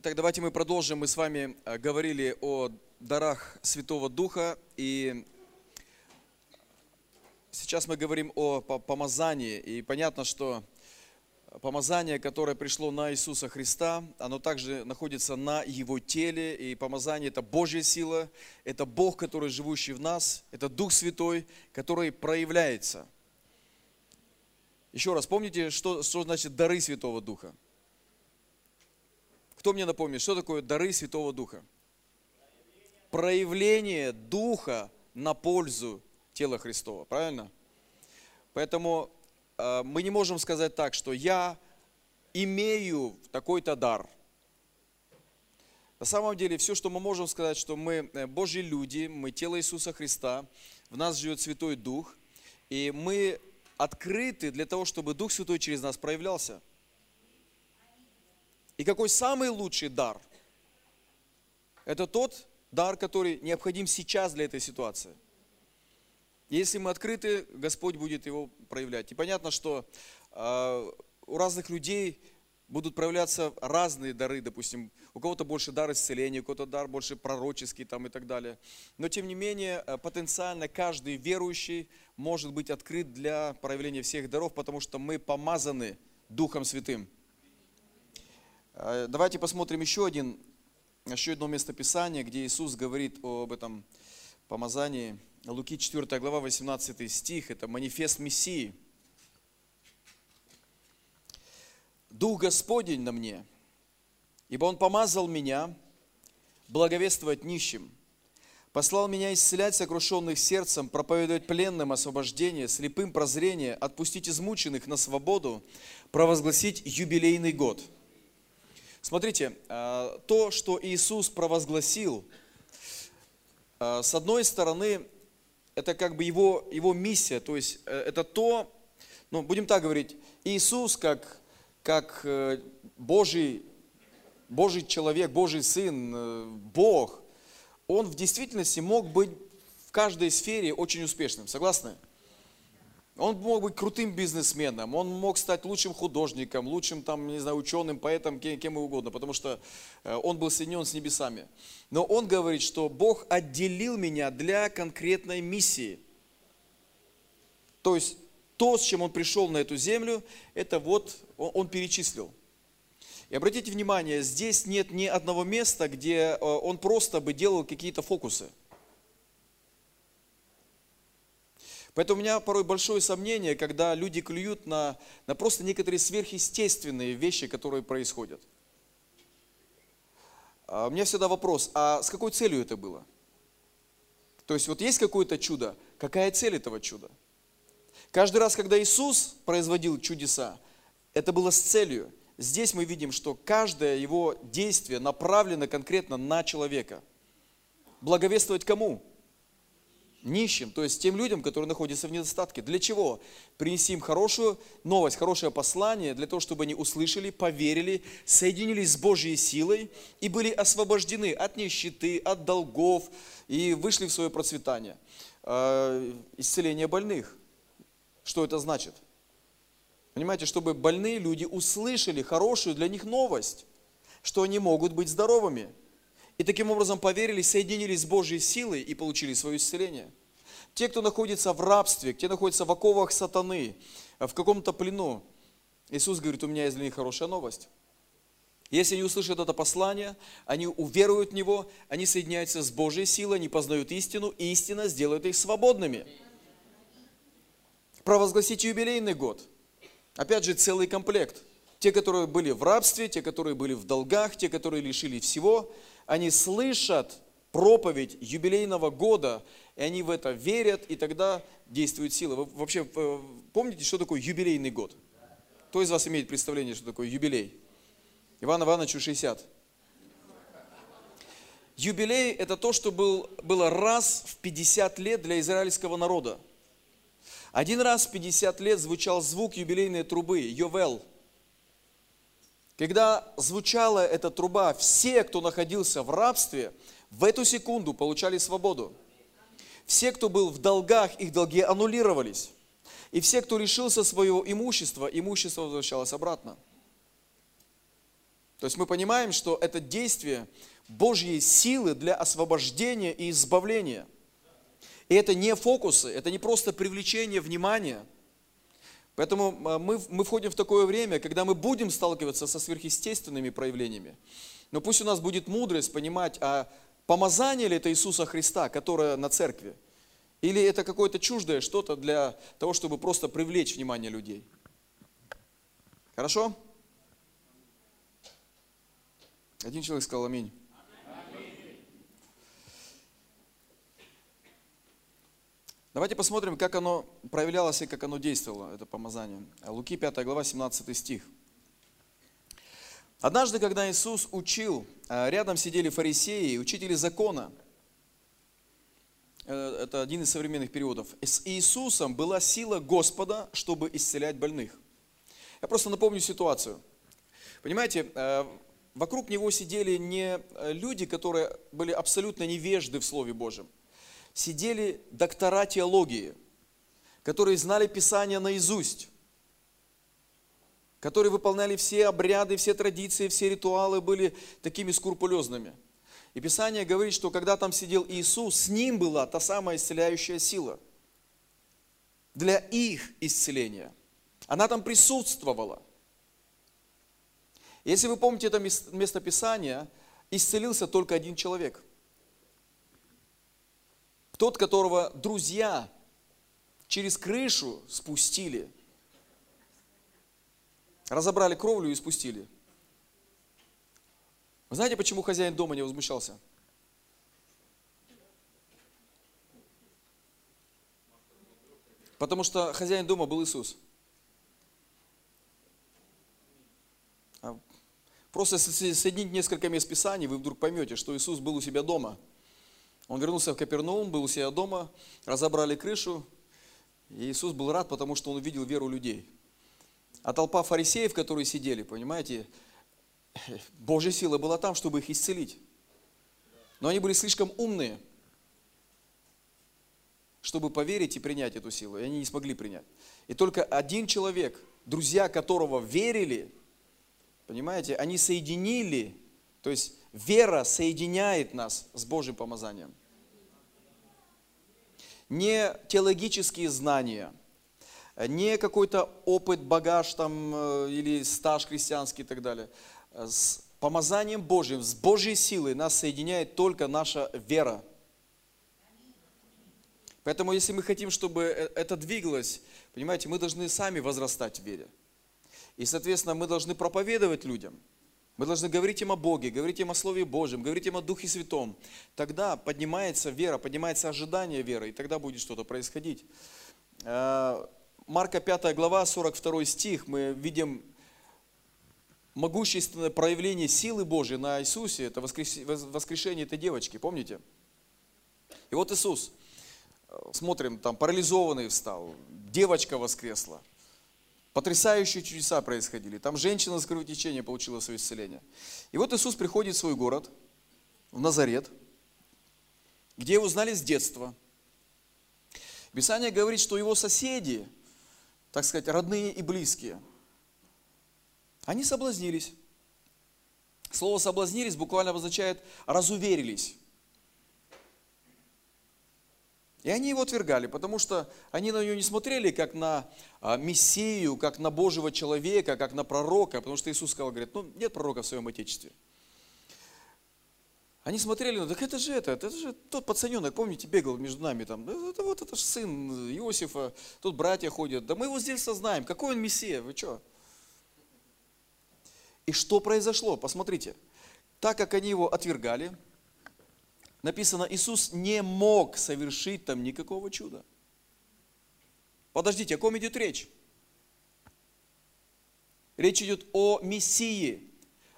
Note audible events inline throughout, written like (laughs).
Так, давайте мы продолжим. Мы с вами э, говорили о дарах Святого Духа. И сейчас мы говорим о помазании. И понятно, что помазание, которое пришло на Иисуса Христа, оно также находится на Его теле. И помазание – это Божья сила, это Бог, который живущий в нас, это Дух Святой, который проявляется. Еще раз, помните, что, что значит дары Святого Духа? Кто мне напомнит, что такое дары Святого Духа? Проявление Духа на пользу тела Христова, правильно? Поэтому э, мы не можем сказать так, что я имею такой-то дар. На самом деле, все, что мы можем сказать, что мы э, Божьи люди, мы тело Иисуса Христа, в нас живет Святой Дух, и мы открыты для того, чтобы Дух Святой через нас проявлялся. И какой самый лучший дар? Это тот дар, который необходим сейчас для этой ситуации. Если мы открыты, Господь будет его проявлять. И понятно, что э, у разных людей будут проявляться разные дары, допустим, у кого-то больше дар исцеления, у кого-то дар больше пророческий там и так далее. Но тем не менее, э, потенциально каждый верующий может быть открыт для проявления всех даров, потому что мы помазаны Духом Святым. Э, давайте посмотрим еще, один, еще одно местописание, где Иисус говорит об этом помазании. Луки 4 глава, 18 стих, это манифест Мессии. «Дух Господень на мне, ибо Он помазал меня благовествовать нищим, послал меня исцелять сокрушенных сердцем, проповедовать пленным освобождение, слепым прозрение, отпустить измученных на свободу, провозгласить юбилейный год». Смотрите, э, то, что Иисус провозгласил, э, с одной стороны, это как бы его, его миссия, то есть э, это то, ну, будем так говорить, Иисус как, как Божий, Божий человек, Божий Сын, Бог, Он в действительности мог быть в каждой сфере очень успешным, согласны? Он мог быть крутым бизнесменом, он мог стать лучшим художником, лучшим, там, не знаю, ученым, поэтом, кем, кем угодно, потому что э, он был соединен с небесами. Но он говорит, что Бог отделил меня для конкретной миссии. То есть то, с чем он пришел на эту землю, это вот он, он перечислил. И обратите внимание, здесь нет ни одного места, где э, он просто бы делал какие-то фокусы. Поэтому у меня порой большое сомнение, когда люди клюют на, на просто некоторые сверхъестественные вещи, которые происходят. А у меня всегда вопрос, а с какой целью это было? То есть вот есть какое-то чудо, какая цель этого чуда? Каждый раз, когда Иисус производил чудеса, это было с целью. Здесь мы видим, что каждое его действие направлено конкретно на человека. Благовествовать кому? Нищим, то есть тем людям, которые находятся в недостатке. Для чего? Принеси им хорошую новость, хорошее послание, для того, чтобы они услышали, поверили, соединились с Божьей силой и были освобождены от нищеты, от долгов и вышли в свое процветание. А, исцеление больных. Что это значит? Понимаете, чтобы больные люди услышали хорошую для них новость, что они могут быть здоровыми – и таким образом поверили, соединились с Божьей силой и получили свое исцеление. Те, кто находится в рабстве, те находятся в оковах сатаны, в каком-то плену, Иисус говорит, у меня есть для них хорошая новость. Если они услышат это послание, они уверуют в него, они соединяются с Божьей силой, они познают истину, и истина сделает их свободными. Провозгласить юбилейный год. Опять же, целый комплект. Те, которые были в рабстве, те, которые были в долгах, те, которые лишили всего – они слышат проповедь юбилейного года, и они в это верят, и тогда действует сила. Вы вообще э, помните, что такое юбилейный год? Кто из вас имеет представление, что такое юбилей? Иван Ивановичу 60. Юбилей – это то, что был, было раз в 50 лет для израильского народа. Один раз в 50 лет звучал звук юбилейной трубы, Йовел – когда звучала эта труба, все, кто находился в рабстве, в эту секунду получали свободу. Все, кто был в долгах, их долги аннулировались. И все, кто решился своего имущества, имущество возвращалось обратно. То есть мы понимаем, что это действие Божьей силы для освобождения и избавления. И это не фокусы, это не просто привлечение внимания. Поэтому а, мы, мы входим в такое время, когда мы будем сталкиваться со сверхъестественными проявлениями. Но пусть у нас будет мудрость понимать, а помазание ли это Иисуса Христа, которое на церкви, или это какое-то чуждое что-то для того, чтобы просто привлечь внимание людей. Хорошо? Один человек сказал аминь. Давайте посмотрим, как оно проявлялось и как оно действовало, это помазание. Луки 5 глава, 17 стих. Однажды, когда Иисус учил, а, рядом сидели фарисеи учители закона. Э, это один из современных периодов. С Иисусом была сила Господа, чтобы исцелять больных. Я просто напомню ситуацию. Понимаете, э, вокруг него сидели не э, люди, которые были абсолютно невежды в Слове Божьем сидели доктора теологии, которые знали Писание наизусть, которые выполняли все обряды, все традиции, все ритуалы, были такими скрупулезными. И Писание говорит, что когда там сидел Иисус, с ним была та самая исцеляющая сила для их исцеления. Она там присутствовала. Если вы помните это место Писания, исцелился только один человек – тот, которого друзья через крышу спустили. Разобрали кровлю и спустили. Вы знаете, почему хозяин дома не возмущался? Потому что хозяин дома был Иисус. А просто соединить несколько мест Писаний, вы вдруг поймете, что Иисус был у себя дома – он вернулся в Капернаум, был у себя дома, разобрали крышу. И Иисус был рад, потому что он увидел веру людей. А толпа фарисеев, которые сидели, понимаете, (laughs) Божья сила была там, чтобы их исцелить. Но они были слишком умные, чтобы поверить и принять эту силу. И они не смогли принять. И только один человек, друзья которого верили, понимаете, они соединили, то есть вера соединяет нас с Божьим помазанием не теологические знания, не какой-то опыт, багаж там э, или стаж христианский и так далее. С помазанием Божьим, с Божьей силой нас соединяет только наша вера. Поэтому, если мы хотим, чтобы э, это двигалось, понимаете, мы должны сами возрастать в вере. И, соответственно, мы должны проповедовать людям – мы должны говорить им о Боге, говорить им о Слове Божьем, говорить им о Духе Святом. Тогда поднимается вера, поднимается ожидание веры, и тогда будет что-то происходить. Э, Марка 5 глава, 42 стих, мы видим могущественное проявление силы Божьей на Иисусе, это воскрешение этой девочки, помните? И вот Иисус, э, смотрим, там парализованный встал, девочка воскресла – Потрясающие чудеса происходили. Там женщина с кровотечением получила свое исцеление. И вот Иисус приходит в свой город, в Назарет, где его знали с детства. Писание говорит, что его соседи, так сказать, родные и близкие, они соблазнились. Слово соблазнились буквально обозначает разуверились. И они его отвергали, потому что они на него не смотрели как на а, Мессию, как на Божьего человека, как на пророка, потому что Иисус сказал, говорит, ну нет пророка в своем Отечестве. Они смотрели, ну так это же это, это же тот пацаненок, помните, бегал между нами там, это вот это же сын Иосифа, тут братья ходят, да мы его здесь сознаем, какой он Мессия, вы что? И что произошло? Посмотрите, так как они его отвергали, написано, Иисус не мог совершить там никакого чуда. Подождите, о ком идет речь? Речь идет о Мессии,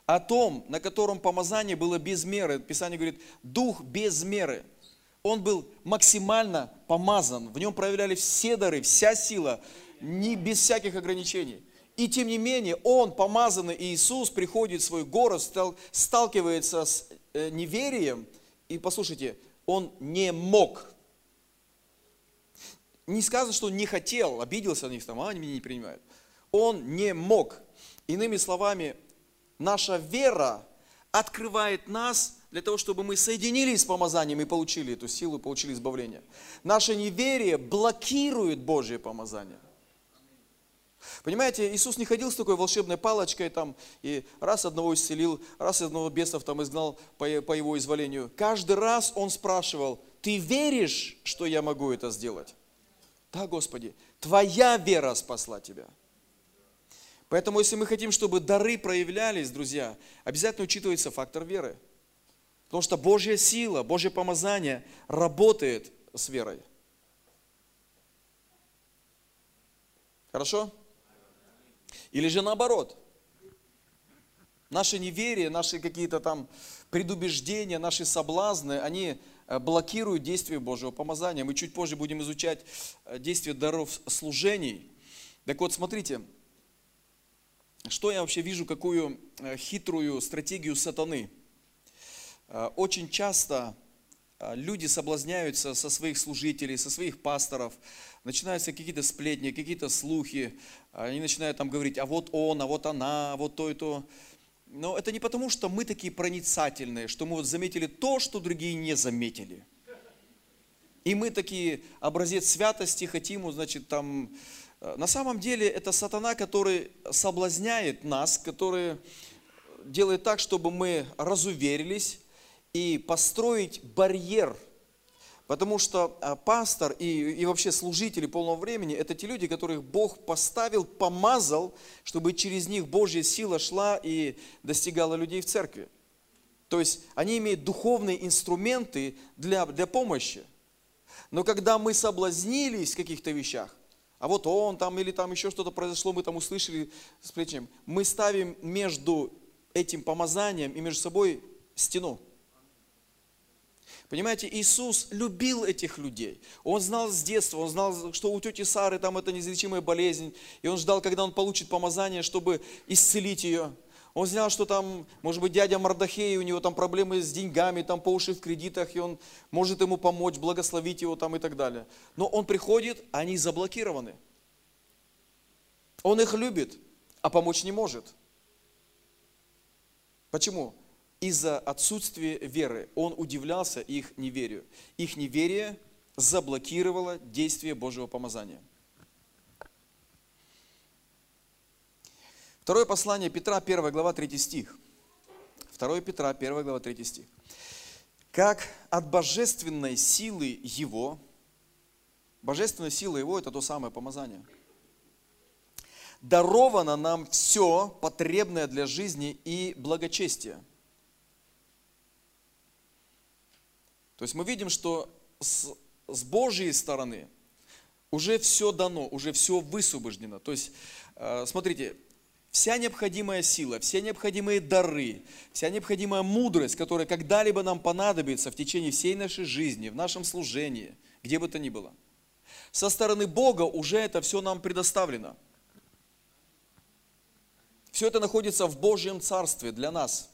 о том, на котором помазание было без меры. Писание говорит, дух без меры. Он был максимально помазан, в нем проявляли все дары, вся сила, не без всяких ограничений. И тем не менее, он, помазанный Иисус, приходит в свой город, сталкивается с э, неверием – и послушайте, он не мог. Не сказано, что он не хотел, обиделся на них, там, а, они меня не принимают. Он не мог. Иными словами, наша вера открывает нас для того, чтобы мы соединились с помазанием и получили эту силу, получили избавление. Наше неверие блокирует Божье помазание. Понимаете, Иисус не ходил с такой волшебной палочкой там и раз одного исцелил, раз одного бесов там изгнал по, по его изволению. Каждый раз он спрашивал, ты веришь, что я могу это сделать? Да, Господи, твоя вера спасла тебя. Поэтому, если мы хотим, чтобы дары проявлялись, друзья, обязательно учитывается фактор веры. Потому что Божья сила, Божье помазание работает с верой. Хорошо? Или же наоборот. Наше неверие, наши какие-то там предубеждения, наши соблазны, они э, блокируют действие Божьего помазания. Мы чуть позже будем изучать э, действие даров служений. Так вот, смотрите, что я вообще вижу, какую э, хитрую стратегию сатаны. Очень часто люди соблазняются со своих служителей, со своих пасторов, начинаются какие-то сплетни, какие-то слухи, они начинают там говорить, а вот он, а вот она, а вот то и то. Но это не потому, что мы такие проницательные, что мы вот заметили то, что другие не заметили. И мы такие образец святости хотим, значит, там Э, на самом деле это сатана, который соблазняет нас, который делает так, чтобы мы разуверились и построить барьер. Потому что э, пастор и, и вообще служители полного времени – это те люди, которых Бог поставил, помазал, чтобы через них Божья сила шла и достигала людей в церкви. То есть они имеют духовные инструменты для, для помощи. Но когда мы соблазнились в каких-то вещах, а вот он там или там еще что-то произошло, мы там услышали с плечем. Мы ставим между этим помазанием и между собой стену. Понимаете, Иисус любил этих людей. Он знал с детства, он знал, что у тети Сары там это неизлечимая болезнь. И он ждал, когда он получит помазание, чтобы исцелить ее. Он знал, что там, может быть, дядя Мардахей, у него там проблемы с деньгами, там по уши в кредитах, и он может ему помочь, благословить его там и так далее. Но он приходит, они заблокированы. Он их любит, а помочь не может. Почему? Из-за отсутствия веры. Он удивлялся их неверию. Их неверие заблокировало действие Божьего помазания. Второе послание Петра, 1 глава, 3 стих. 2 Петра, 1 глава, 3 стих. Как от божественной силы Его, божественная сила Его – это то самое помазание, даровано нам все потребное для жизни и благочестия. То есть мы видим, что с, с Божьей стороны уже все дано, уже все высвобождено. То есть, э, смотрите, вся необходимая сила, все необходимые дары, вся необходимая мудрость, которая когда-либо нам понадобится в течение всей нашей жизни, в нашем служении, где бы то ни было. Со стороны Бога уже это все нам предоставлено. Все это находится в Божьем Царстве для нас.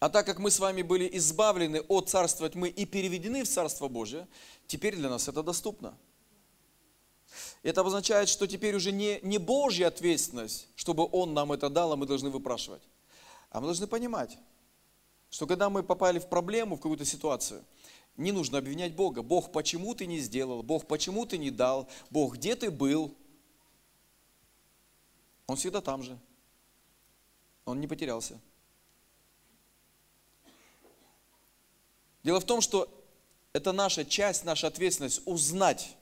А так как мы с вами были избавлены от царства тьмы и переведены в Царство Божие, теперь для нас это доступно. Это обозначает, что теперь уже не, не Божья ответственность, чтобы Он нам это дал, а мы должны выпрашивать. А мы должны понимать, что когда мы попали в проблему, в какую-то ситуацию, не нужно обвинять Бога. Бог, почему ты не сделал? Бог, почему ты не дал? Бог, где ты был? Он всегда там же. Он не потерялся. Дело в том, что это наша часть, наша ответственность узнать,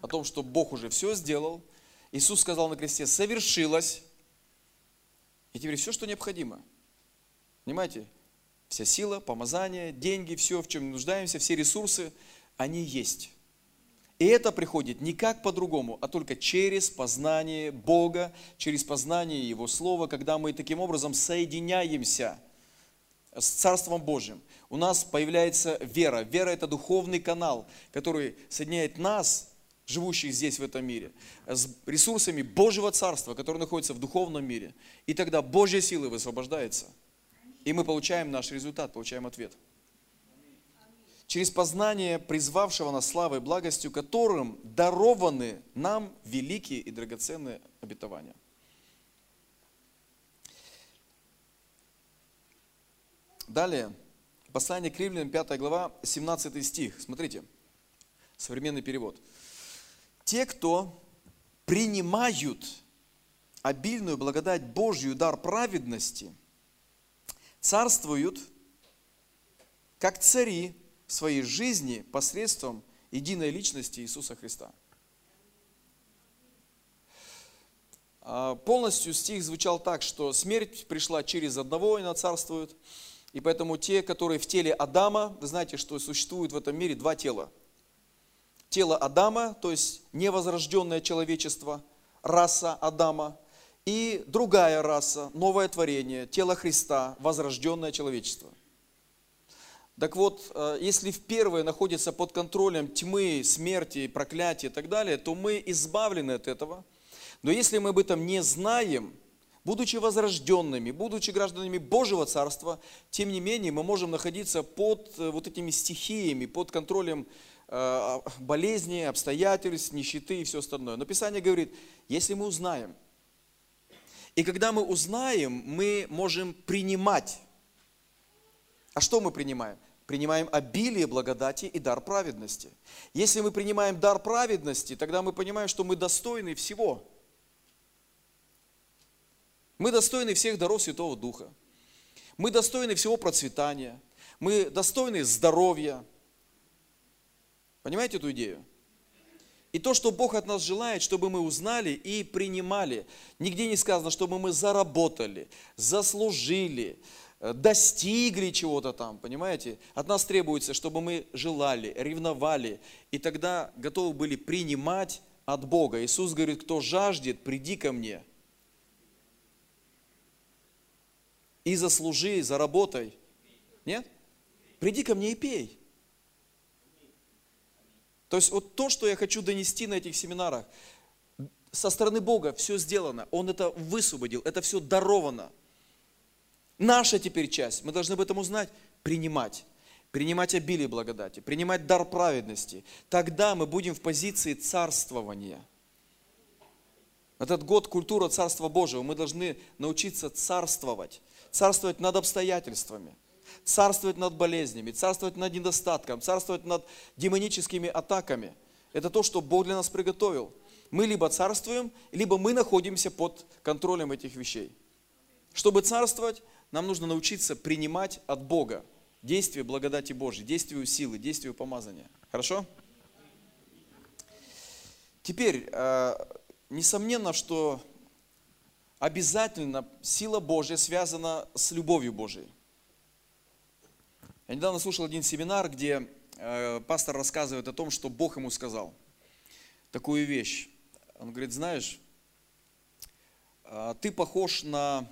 о том, что Бог уже все сделал. Иисус сказал на кресте, совершилось. И теперь все, что необходимо. Понимаете? Вся сила, помазание, деньги, все, в чем нуждаемся, все ресурсы, они есть. И это приходит не как по-другому, а только через познание Бога, через познание Его Слова, когда мы таким образом соединяемся с Царством Божьим у нас появляется вера. Вера – это духовный канал, который соединяет нас, живущих здесь, в этом мире, с ресурсами Божьего Царства, которое находится в духовном мире. И тогда Божья сила высвобождается. И мы получаем наш результат, получаем ответ. Через познание призвавшего нас славой и благостью, которым дарованы нам великие и драгоценные обетования. Далее послание к римлянам, 5 глава, 17 стих. Смотрите, современный перевод. Те, кто принимают обильную благодать Божью, дар праведности, царствуют как цари в своей жизни посредством единой личности Иисуса Христа. А, полностью стих звучал так, что смерть пришла через одного, и она царствует. И поэтому те, которые в теле Адама, вы знаете, что существует в этом мире два тела. Тело Адама, то есть невозрожденное человечество, раса Адама, и другая раса, новое творение, тело Христа, возрожденное человечество. Так вот, э, если в первое находится под контролем тьмы, смерти, проклятия и так далее, то мы избавлены от этого – но если мы об этом не знаем, будучи возрожденными, будучи гражданами Божьего Царства, тем не менее мы можем находиться под э, вот этими стихиями, под контролем э, болезни, обстоятельств, нищеты и все остальное. Но Писание говорит, если мы узнаем, и когда мы узнаем, мы можем принимать. А что мы принимаем? Принимаем обилие благодати и дар праведности. Если мы принимаем дар праведности, тогда мы понимаем, что мы достойны всего – мы достойны всех даров Святого Духа. Мы достойны всего процветания. Мы достойны здоровья. Понимаете эту идею? И то, что Бог от нас желает, чтобы мы узнали и принимали. Нигде не сказано, чтобы мы заработали, заслужили, э, достигли чего-то там, понимаете? От нас требуется, чтобы мы желали, ревновали, и тогда готовы были принимать от Бога. Иисус говорит, кто жаждет, приди ко мне – и заслужи, заработай. Нет? Приди ко мне и пей. То есть вот то, что я хочу донести на этих семинарах, со стороны Бога все сделано, Он это высвободил, это все даровано. Наша теперь часть, мы должны об этом узнать, принимать. Принимать обилие благодати, принимать дар праведности. Тогда мы будем в позиции царствования – этот год культура Царства Божьего. Мы должны научиться царствовать. Царствовать над обстоятельствами. Царствовать над болезнями. Царствовать над недостатком. Царствовать над демоническими атаками. Это то, что Бог для нас приготовил. Мы либо царствуем, либо мы находимся под контролем этих вещей. Чтобы царствовать, нам нужно научиться принимать от Бога действие благодати Божьей, действие силы, действие помазания. Хорошо? Теперь, э, несомненно, что обязательно сила Божья связана с любовью Божией. Я недавно слушал один семинар, где э, пастор рассказывает о том, что Бог ему сказал такую вещь. Он говорит, знаешь, э, ты похож на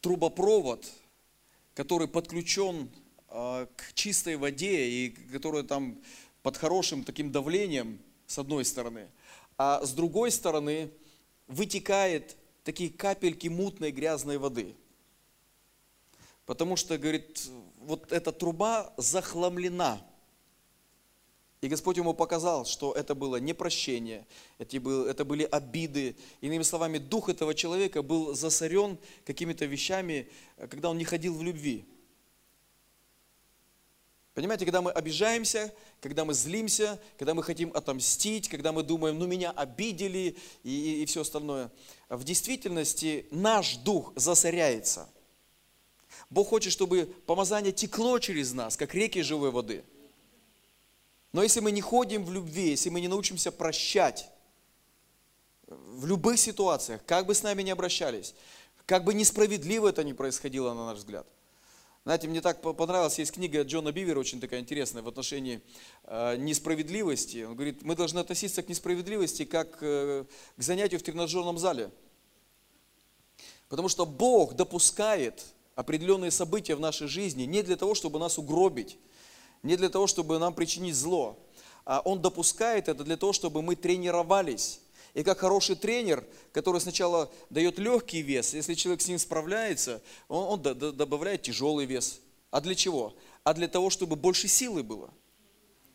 трубопровод, который подключен э, к чистой воде и который там под хорошим таким давлением, с одной стороны, а с другой стороны вытекает такие капельки мутной грязной воды. Потому что, говорит, вот эта труба захламлена. И Господь ему показал, что это было непрощение, это были обиды. Иными словами, дух этого человека был засорен какими-то вещами, когда он не ходил в любви. Понимаете, когда мы обижаемся, когда мы злимся, когда мы хотим отомстить, когда мы думаем, ну меня обидели и, и, и все остальное. В действительности наш дух засоряется. Бог хочет, чтобы помазание текло через нас, как реки живой воды. Но если мы не ходим в любви, если мы не научимся прощать в любых ситуациях, как бы с нами ни обращались, как бы несправедливо это ни происходило, на наш взгляд, знаете, мне так понравилась, есть книга Джона Бивера, очень такая интересная, в отношении э, несправедливости. Он говорит, мы должны относиться к несправедливости как э, к занятию в тренажерном зале. Потому что Бог допускает определенные события в нашей жизни не для того, чтобы нас угробить, не для того, чтобы нам причинить зло, а Он допускает это для того, чтобы мы тренировались и как хороший тренер, который сначала дает легкий вес, если человек с ним справляется, он, он добавляет тяжелый вес. А для чего? А для того, чтобы больше силы было.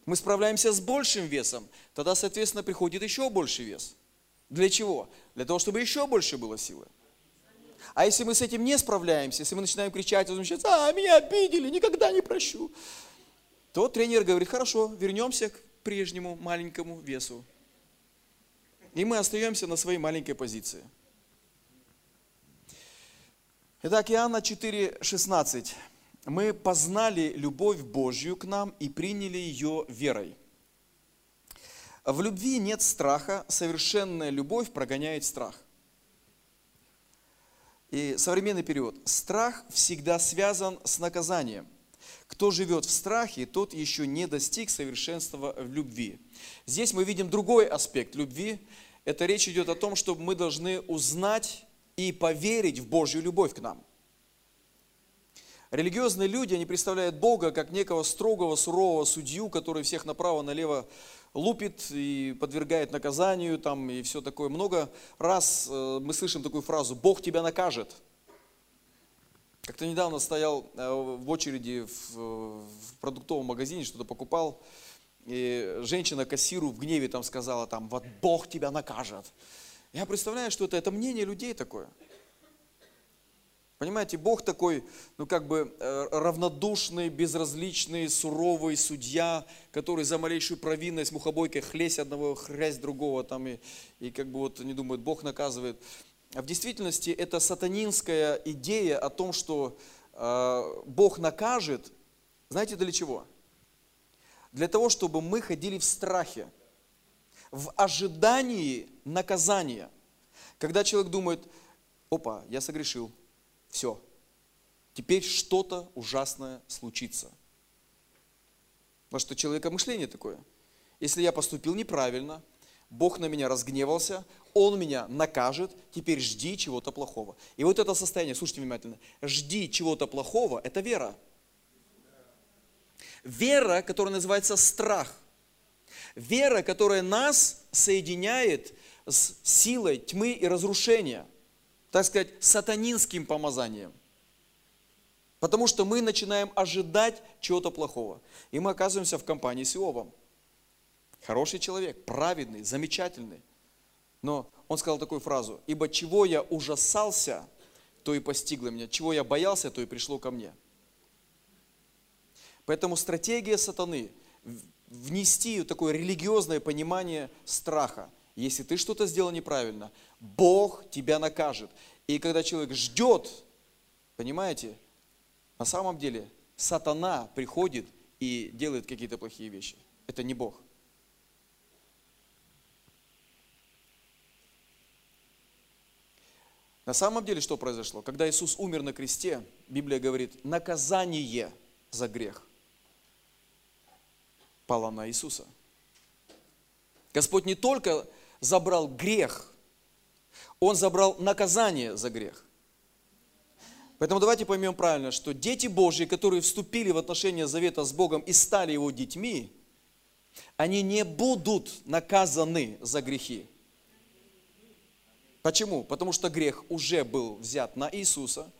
Мы справляемся с большим весом, тогда, соответственно, приходит еще больше вес. Для чего? Для того, чтобы еще больше было силы. А если мы с этим не справляемся, если мы начинаем кричать, возмущаться, а, меня обидели, никогда не прощу, то тренер говорит, хорошо, вернемся к прежнему маленькому весу. И мы остаемся на своей маленькой позиции. Итак, Иоанна 4,16. Мы познали любовь Божью к нам и приняли ее верой. В любви нет страха, совершенная любовь прогоняет страх. И современный период. Страх всегда связан с наказанием. Кто живет в страхе, тот еще не достиг совершенства в любви. Здесь мы видим другой аспект любви. Это речь идет о том, что мы должны узнать и поверить в Божью любовь к нам. Религиозные люди, они представляют Бога как некого строгого, сурового судью, который всех направо-налево лупит и подвергает наказанию, там, и все такое. Много раз э, мы слышим такую фразу «Бог тебя накажет». Как-то недавно стоял э, в очереди в, продуктовом магазине, что-то покупал, и женщина кассиру в гневе там сказала, там, вот Бог тебя накажет. Я представляю, что это, это мнение людей такое – Понимаете, Бог такой, ну как бы э, равнодушный, безразличный, суровый судья, который за малейшую провинность мухобойкой хлесть одного, хрясь другого, там, и, и как бы вот не думают, Бог наказывает. В действительности это сатанинская идея о том, что э, Бог накажет, знаете для чего? Для того, чтобы мы ходили в страхе, в ожидании наказания. Когда человек думает, опа, я согрешил, все. Теперь что-то ужасное случится. Потому что человека мышление такое. Если я поступил неправильно, Бог на меня разгневался, Он меня накажет, теперь жди чего-то плохого. И вот это состояние, слушайте внимательно, жди чего-то плохого, это вера. Вера, которая называется страх. Вера, которая нас соединяет с силой тьмы и разрушения так сказать, сатанинским помазанием. Потому что мы начинаем ожидать чего-то плохого. И мы оказываемся в компании с Иовом. Хороший человек, праведный, замечательный. Но он сказал такую фразу, «Ибо чего я ужасался, то и постигло меня, чего я боялся, то и пришло ко мне». Поэтому стратегия сатаны – внести такое религиозное понимание страха – если ты что-то сделал неправильно, Бог тебя накажет. И когда человек ждет, понимаете, на самом деле сатана приходит и делает какие-то плохие вещи. Это не Бог. На самом деле что произошло? Когда Иисус умер на кресте, Библия говорит, наказание за грех пало на Иисуса. Господь не только забрал грех, Он забрал наказание за грех. Поэтому давайте поймем правильно, что дети Божьи, которые вступили в отношения завета с Богом и стали Его детьми, они не будут наказаны за грехи. Почему? Потому что грех уже был взят на Иисуса,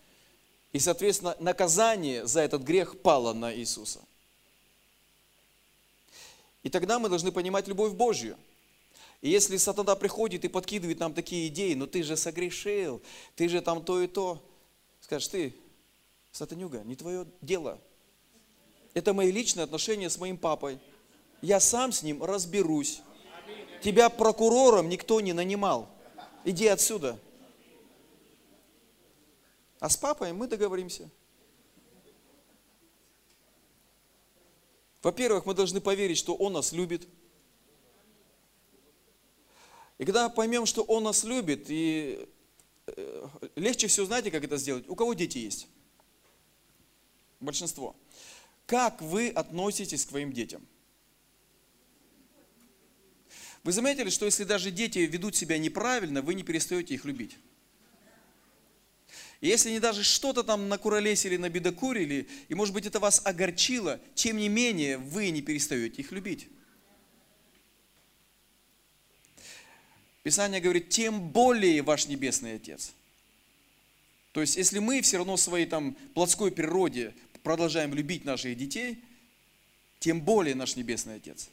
и, соответственно, наказание за этот грех пало на Иисуса. И тогда мы должны понимать любовь Божью – и если сатана приходит и подкидывает нам такие идеи, ну ты же согрешил, ты же там то и то, скажешь, ты, сатанюга, не твое дело. Это мои личные отношения с моим папой. Я сам с ним разберусь. Тебя прокурором никто не нанимал. Иди отсюда. А с папой мы договоримся. Во-первых, мы должны поверить, что Он нас любит – и когда поймем, что Он нас любит, и э, легче всего, знаете, как это сделать? У кого дети есть? Большинство. Как вы относитесь к своим детям? Вы заметили, что если даже дети ведут себя неправильно, вы не перестаете их любить? И если они даже что-то там накуролесили, набедокурили, и может быть это вас огорчило, тем не менее вы не перестаете их любить. Писание говорит, тем более ваш Небесный Отец. То есть, если мы все равно в своей там плотской природе продолжаем любить наших детей, тем более наш Небесный Отец.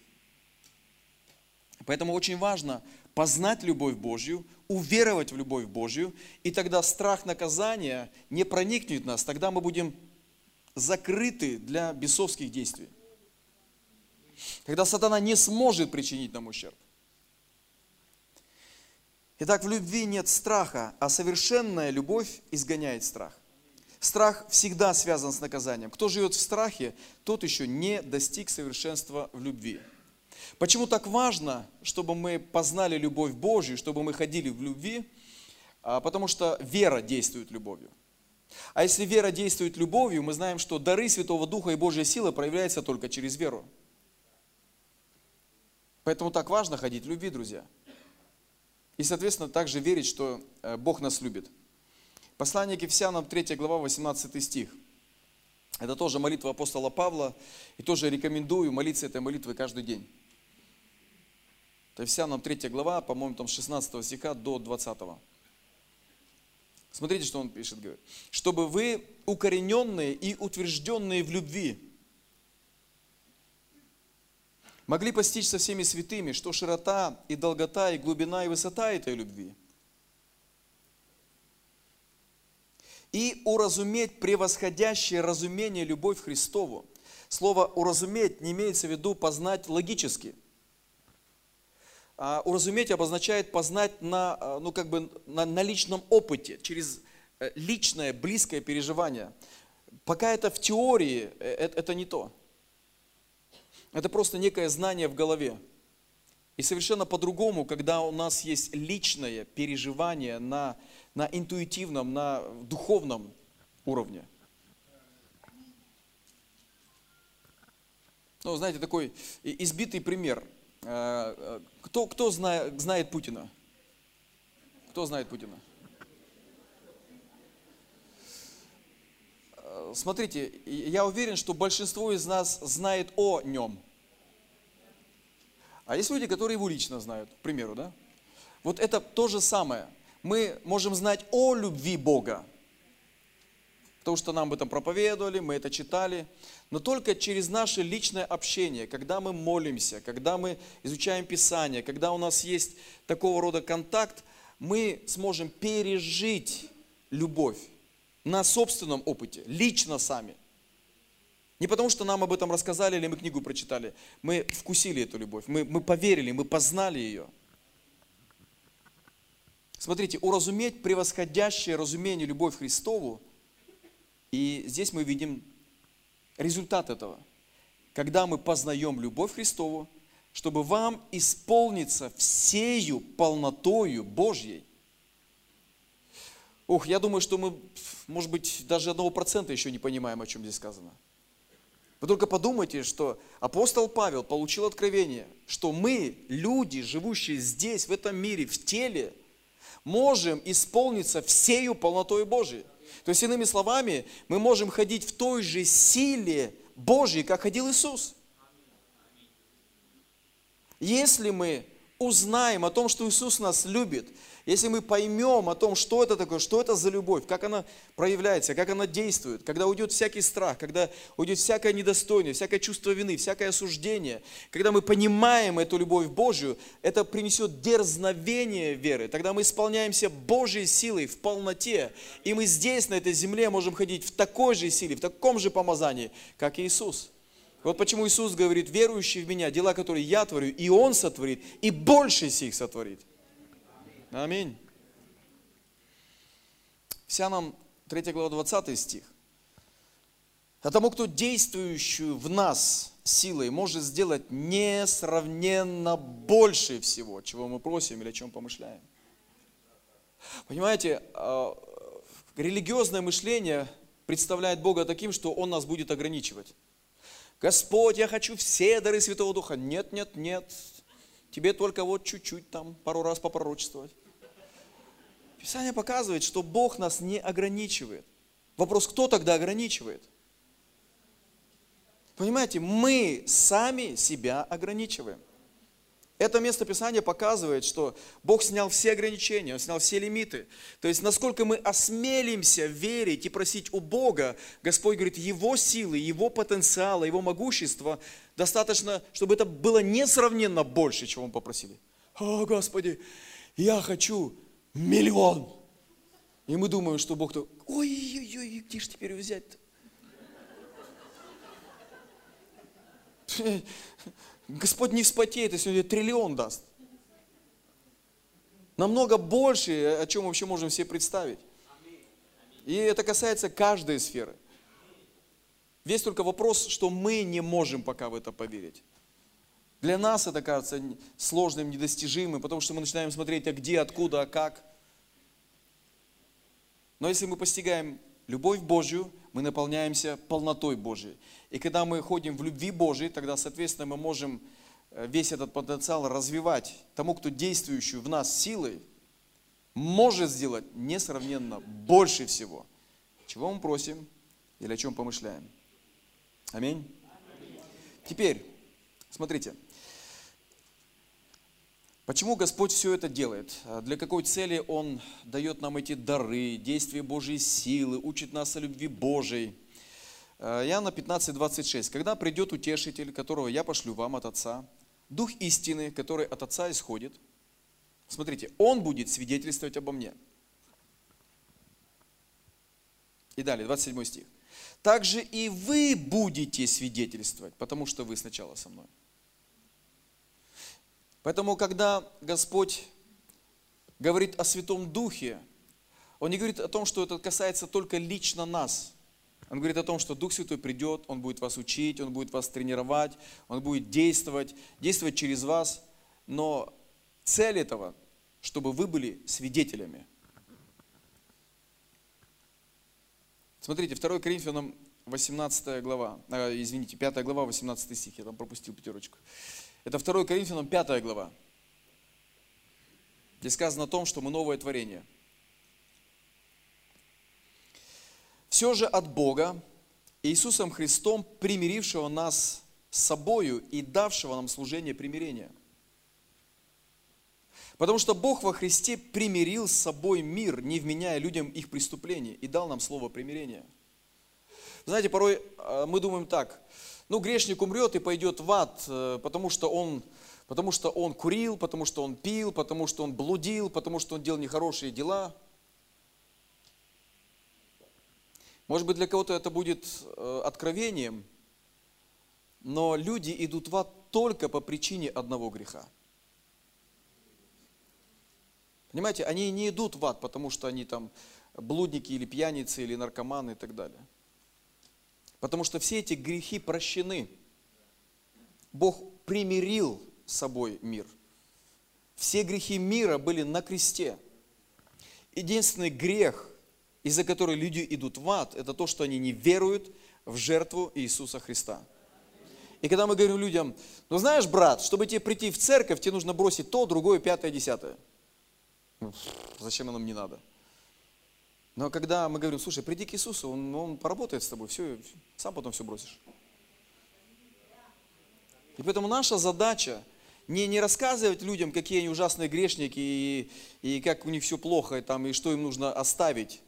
Поэтому очень важно познать любовь Божью, уверовать в любовь Божью, и тогда страх наказания не проникнет в нас, тогда мы будем закрыты для бесовских действий. Когда сатана не сможет причинить нам ущерб. Итак, в любви нет страха, а совершенная любовь изгоняет страх. Страх всегда связан с наказанием. Кто живет в страхе, тот еще не достиг совершенства в любви. Почему так важно, чтобы мы познали любовь Божью, чтобы мы ходили в любви? А, потому что вера действует любовью. А если вера действует любовью, мы знаем, что дары Святого Духа и Божья сила проявляются только через веру. Поэтому так важно ходить в любви, друзья. И, соответственно, также верить, что э, Бог нас любит. Послание к Ефесянам, 3 глава, 18 стих. Это тоже молитва апостола Павла. И тоже рекомендую молиться этой молитвой каждый день. Это Ефесянам 3 глава, по-моему, там с 16 стиха до 20. Смотрите, что он пишет, говорит. Чтобы вы, укорененные и утвержденные в любви, могли постичь со всеми святыми, что широта и долгота и глубина и высота этой любви – и уразуметь превосходящее разумение любовь Христову. Слово «уразуметь» не имеется в виду познать логически. А уразуметь обозначает познать на, а, ну, как бы на, на личном опыте, через э, личное, близкое переживание. Пока это в теории, это, э, это не то. Это просто некое знание в голове. И совершенно по-другому, когда у нас есть личное переживание на на интуитивном, на духовном уровне. Ну, знаете, такой избитый пример. Э, э, кто, кто знает, знает Путина? Кто знает Путина? Э, смотрите, я уверен, что большинство из нас знает о нем. А есть люди, которые его лично знают, к примеру, да? Вот это то же самое – мы можем знать о любви Бога, потому что нам об этом проповедовали, мы это читали, но только через наше личное общение, когда мы молимся, когда мы изучаем Писание, когда у нас есть такого рода контакт, мы сможем пережить любовь на собственном опыте, лично сами. Не потому, что нам об этом рассказали или мы книгу прочитали. Мы вкусили эту любовь, мы, мы поверили, мы познали ее – Смотрите, уразуметь превосходящее разумение любовь Христову, и здесь мы видим результат этого. Когда мы познаем любовь Христову, чтобы вам исполниться всею полнотою Божьей. Ух, я думаю, что мы, может быть, даже одного процента еще не понимаем, о чем здесь сказано. Вы только подумайте, что апостол Павел получил откровение, что мы, люди, живущие здесь, в этом мире, в теле – можем исполниться всею полнотой Божией. То есть, иными словами, мы можем ходить в той же силе Божьей, как ходил Иисус. Если мы узнаем о том, что Иисус нас любит, если мы поймем о том, что это такое, что это за любовь, как она проявляется, как она действует, когда уйдет всякий страх, когда уйдет всякое недостойное, всякое чувство вины, всякое осуждение, когда мы понимаем эту любовь Божью, это принесет дерзновение веры. Тогда мы исполняемся Божьей силой в полноте, и мы здесь, на этой земле, можем ходить в такой же силе, в таком же помазании, как Иисус. Вот почему Иисус говорит, верующий в Меня, дела, которые я творю, и Он сотворит, и больше сих сотворит. Аминь. Вся нам 3 глава 20 стих. А тому, кто действующую в нас силой может сделать несравненно больше всего, чего мы просим или о чем помышляем. Понимаете, а, религиозное мышление представляет Бога таким, что Он нас будет ограничивать. Господь, я хочу все дары Святого Духа. Нет, нет, нет. Тебе только вот чуть-чуть там пару раз попророчествовать. Писание показывает, что Бог нас не ограничивает. Вопрос, кто тогда ограничивает? Понимаете, мы сами себя ограничиваем. Это место Писания показывает, что Бог снял все ограничения, Он снял все лимиты. То есть, насколько мы осмелимся верить и просить у Бога, Господь говорит, Его силы, Его потенциала, Его могущества достаточно, чтобы это было несравненно больше, чего мы попросили. о, Господи, я хочу миллион. И мы думаем, что Бог то, ой-ой-ой, где же теперь взять-то? (laughs) Господь не вспотеет, если Он тебе триллион даст. Намного больше, о чем вообще можем себе представить. И это касается каждой сферы. Весь только вопрос, что мы не можем пока в это поверить. Для нас это кажется сложным, недостижимым, потому что мы начинаем смотреть, а где, откуда, а как. Но если мы постигаем любовь Божью, мы наполняемся полнотой Божьей. И когда мы ходим в любви Божьей, тогда, соответственно, мы можем э, весь этот потенциал развивать тому, кто действующий в нас силой, может сделать несравненно больше всего, чего мы просим или о чем помышляем. Аминь. Теперь, смотрите, Почему Господь все это делает? А для какой цели Он дает нам эти дары, действия Божьей силы, учит нас о любви Божьей? А, Иоанна 15, 26. «Когда придет утешитель, которого я пошлю вам от Отца, Дух истины, который от Отца исходит, смотрите, Он будет свидетельствовать обо мне». И далее, 27 стих. «Также и вы будете свидетельствовать, потому что вы сначала со мной». Поэтому, когда Господь говорит о Святом Духе, Он не говорит о том, что это касается только лично нас. Он говорит о том, что Дух Святой придет, Он будет вас учить, Он будет вас тренировать, Он будет действовать, действовать через вас. Но цель этого, чтобы вы были свидетелями. Смотрите, 2 Коринфянам 18 глава, э, извините, 5 глава, 18 стих, я там пропустил пятерочку. Это 2 Коринфянам 5 глава. Здесь сказано о том, что мы новое творение. Все же от Бога, Иисусом Христом, примирившего нас с собою и давшего нам служение примирения. Потому что Бог во Христе примирил с собой мир, не вменяя людям их преступлений, и дал нам слово примирения. Знаете, порой э, мы думаем так, ну, грешник умрет и пойдет в ад, э, потому что он, потому что он курил, потому что он пил, потому что он блудил, потому что он делал нехорошие дела. Может быть, для кого-то это будет э, откровением, но люди идут в ад только по причине одного греха. Понимаете, они не идут в ад, потому что они там блудники или пьяницы или наркоманы и так далее. Потому что все эти грехи прощены. Бог примирил с собой мир. Все грехи мира были на кресте. Единственный грех, из-за которого люди идут в ад, это то, что они не веруют в жертву Иисуса Христа. И когда мы говорим людям, ну знаешь, брат, чтобы тебе прийти в церковь, тебе нужно бросить то, другое, пятое, десятое. Ну, зачем оно мне надо? Но когда мы говорим, слушай, приди к Иисусу, Он, он поработает с тобой, все, сам потом все бросишь. И поэтому наша задача не, не рассказывать людям, какие они ужасные грешники, и, и как у них все плохо, и, там, и что им нужно оставить.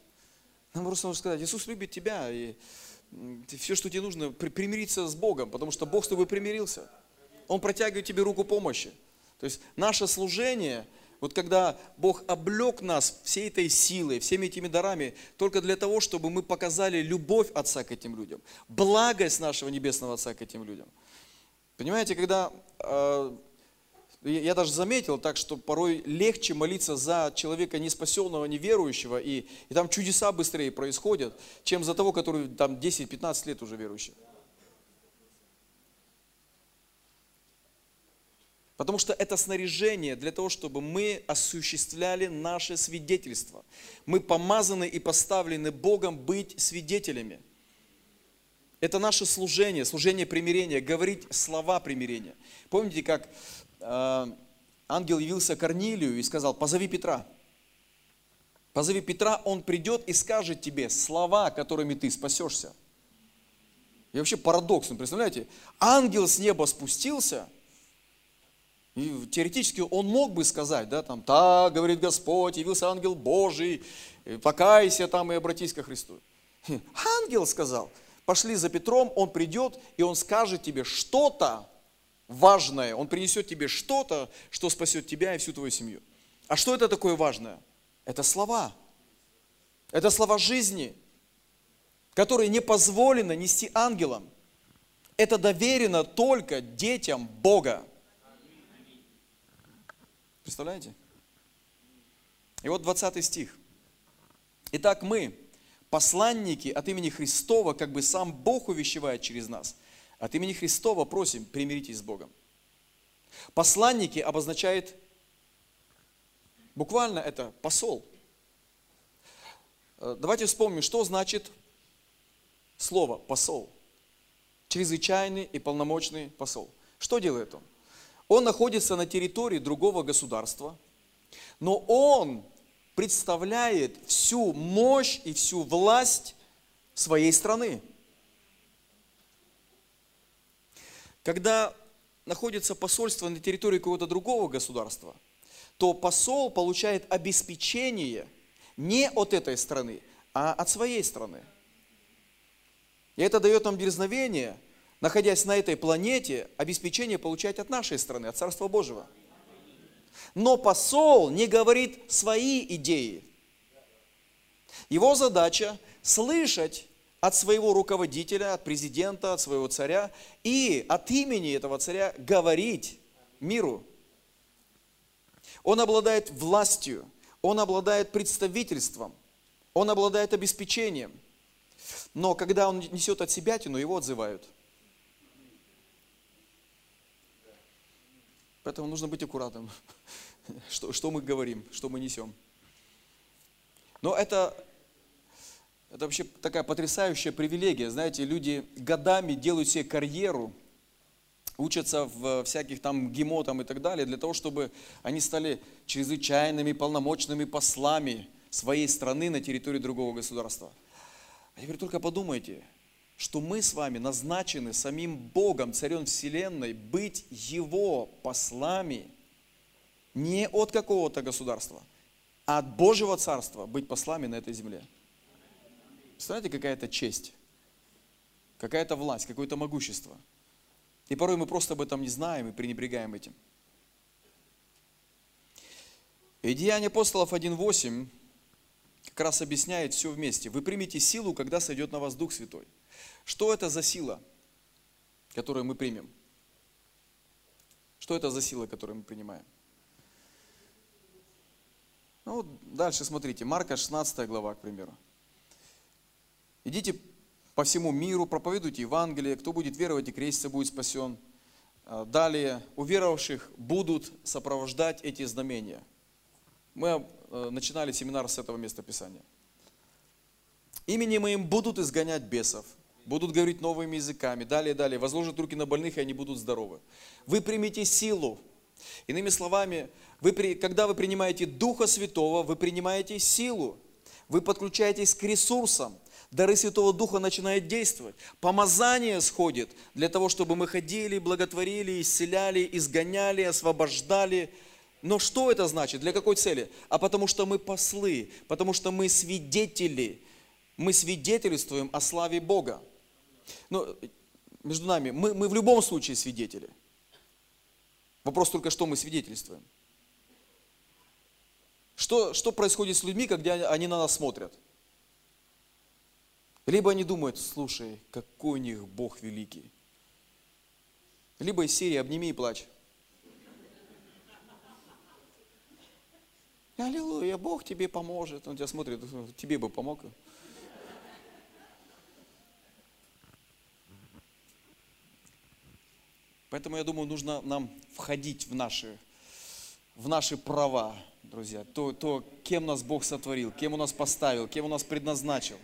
Нам просто нужно сказать, Иисус любит тебя, и все, что тебе нужно, примириться с Богом, потому что Бог с тобой примирился. Он протягивает тебе руку помощи. То есть наше служение – вот когда Бог облег нас всей этой силой, всеми этими дарами, только для того, чтобы мы показали любовь Отца к этим людям, благость нашего Небесного Отца к этим людям. Понимаете, когда э, я даже заметил так, что порой легче молиться за человека неспасенного, неверующего, и, и там чудеса быстрее происходят, чем за того, который там 10-15 лет уже верующий. Потому что это снаряжение для того, чтобы мы осуществляли наше свидетельство. Мы помазаны и поставлены Богом быть свидетелями. Это наше служение, служение примирения, говорить слова примирения. Помните, как э, ангел явился Корнилию и сказал, позови Петра. Позови Петра, он придет и скажет тебе слова, которыми ты спасешься. И вообще парадоксно, представляете? Ангел с неба спустился – и теоретически он мог бы сказать, да, там, так, говорит Господь, явился ангел Божий, покайся там и обратись ко Христу. Ангел сказал, пошли за Петром, он придет, и он скажет тебе что-то, важное. Он принесет тебе что-то, что спасет тебя и всю твою семью. А что это такое важное? Это слова. Это слова жизни, которые не позволено нести ангелам. Это доверено только детям Бога. Представляете? И вот 20 стих. Итак, мы, посланники от имени Христова, как бы сам Бог увещевает через нас, от имени Христова просим, примиритесь с Богом. Посланники обозначает, буквально это посол. Э, давайте вспомним, что значит слово посол. Чрезвычайный и полномочный посол. Что делает он? Он находится на территории другого государства, но он представляет всю мощь и всю власть своей страны. Когда находится посольство на территории какого-то другого государства, то посол получает обеспечение не от этой страны, а от своей страны. И это дает нам дерзновение, находясь на этой планете, обеспечение получать от нашей страны, от Царства Божьего. Но посол не говорит свои идеи. Его задача слышать от своего руководителя, от президента, от своего царя и от имени этого царя говорить миру. Он обладает властью, он обладает представительством, он обладает обеспечением. Но когда он несет от себя тяну, его отзывают. Поэтому нужно быть аккуратным, (laughs) что, что мы говорим, что мы несем. Но это это вообще такая потрясающая привилегия. Знаете, люди годами делают себе карьеру, учатся в всяких там ГИМО там и так далее, для того, чтобы они стали чрезвычайными полномочными послами своей страны на территории другого государства. А теперь только подумайте, что мы с вами назначены самим Богом, Царем Вселенной, быть Его послами не от какого-то государства, а от Божьего Царства быть послами на этой земле. Представляете, какая-то честь, какая-то власть, какое-то могущество. И порой мы просто об этом не знаем и пренебрегаем этим. И Деяния апостолов 1.8 как раз объясняет все вместе. Вы примете силу, когда сойдет на вас Дух Святой. Что это за сила, которую мы примем? Что это за сила, которую мы принимаем? Ну, дальше смотрите, Марка 16 глава, к примеру. Идите по всему миру, проповедуйте Евангелие, кто будет веровать и креститься, будет спасен. А, далее, уверовавших будут сопровождать эти знамения. Мы а, начинали семинар с этого места Писания. Именем моим будут изгонять бесов, будут говорить новыми языками, далее, далее, возложат руки на больных, и они будут здоровы. Вы примите силу. Иными словами, вы, когда вы принимаете Духа Святого, вы принимаете силу. Вы подключаетесь к ресурсам – дары Святого Духа начинают действовать. Помазание сходит для того, чтобы мы ходили, благотворили, исцеляли, изгоняли, освобождали. Но что это значит? Для какой цели? А потому что мы послы, потому что мы свидетели. Мы свидетельствуем о славе Бога. Но между нами, мы, мы в любом случае свидетели. Вопрос только, что мы свидетельствуем. Что, что происходит с людьми, когда они на нас смотрят? Либо они думают, слушай, какой у них Бог великий. Либо из серии «Обними и плачь». Аллилуйя, Бог тебе поможет. Он тебя смотрит, тебе бы помог. Поэтому я думаю, нужно нам входить в наши, в наши права, друзья. То, то, кем нас Бог сотворил, кем Он нас поставил, кем Он нас предназначил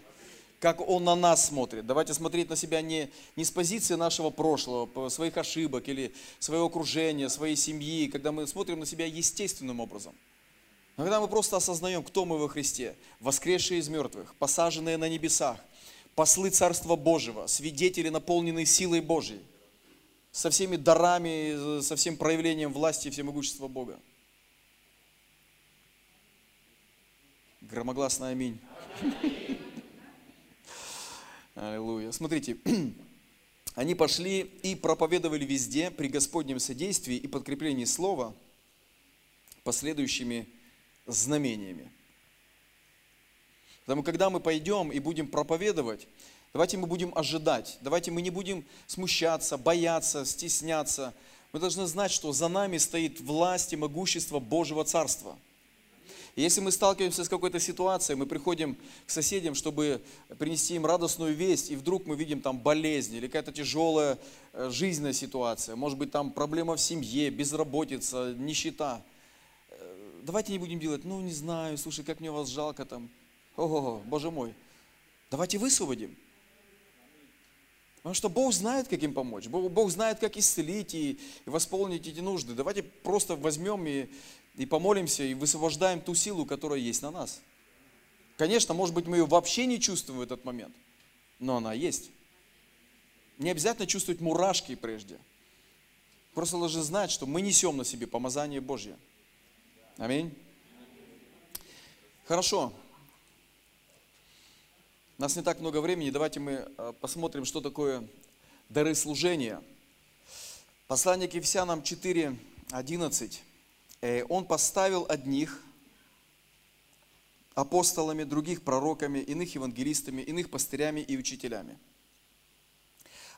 как Он на нас смотрит. Давайте смотреть на себя не, не с позиции нашего прошлого, своих ошибок или своего окружения, своей семьи, когда мы смотрим на себя естественным образом. Но когда мы просто осознаем, кто мы во Христе, воскресшие из мертвых, посаженные на небесах, послы Царства Божьего, свидетели, наполненные силой Божьей, со всеми дарами, со всем проявлением власти и всемогущества Бога. Громогласно аминь. Аллилуйя. Смотрите, (clears throat) они пошли и проповедовали везде при Господнем содействии и подкреплении слова последующими знамениями. Поэтому, когда мы пойдем и будем проповедовать, давайте мы будем ожидать, давайте мы не будем смущаться, бояться, стесняться. Мы должны знать, что за нами стоит власть и могущество Божьего Царства – и если мы сталкиваемся с какой-то ситуацией, мы приходим к соседям, чтобы принести им радостную весть, и вдруг мы видим там болезнь или какая-то тяжелая э, жизненная ситуация, может быть там проблема в семье, безработица, нищета. Э, давайте не будем делать, ну не знаю, слушай, как мне вас жалко там. Ого, Боже мой. Давайте высвободим. Потому что Бог знает, как им помочь. Бог, Бог знает, как исцелить и, и восполнить эти нужды. Давайте просто возьмем и и помолимся, и высвобождаем ту силу, которая есть на нас. Конечно, может быть, мы ее вообще не чувствуем в этот момент, но она есть. Не обязательно чувствовать мурашки прежде. Просто должны знать, что мы несем на себе помазание Божье. Аминь. Хорошо. У нас не так много времени, давайте мы э, посмотрим, что такое дары служения. Послание к Ефесянам 4, 11. Э, он поставил одних апостолами, других пророками, иных евангелистами, иных пастырями и учителями.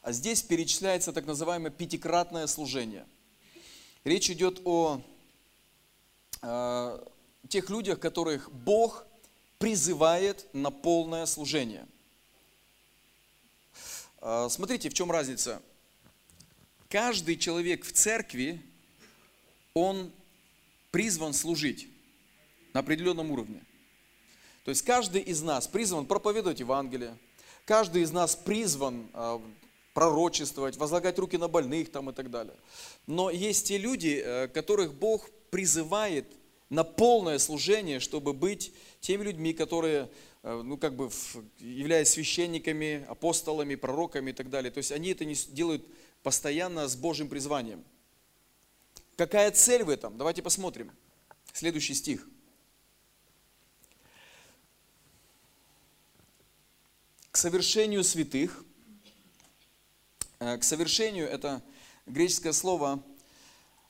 А здесь перечисляется так называемое пятикратное служение. Речь идет о э, тех людях, которых Бог призывает на полное служение. Э, смотрите, в чем разница. Каждый человек в церкви, он призван служить на определенном уровне. То есть каждый из нас призван проповедовать Евангелие, каждый из нас призван а, пророчествовать, возлагать руки на больных там и так далее. Но есть те люди, э, которых Бог призывает на полное служение, чтобы быть теми людьми, которые, э, ну, как бы, являясь священниками, апостолами, пророками и так далее. То есть они это не делают постоянно с Божьим призванием. Какая цель в этом? Давайте посмотрим. Следующий стих. К совершению святых. Э, к совершению это греческое слово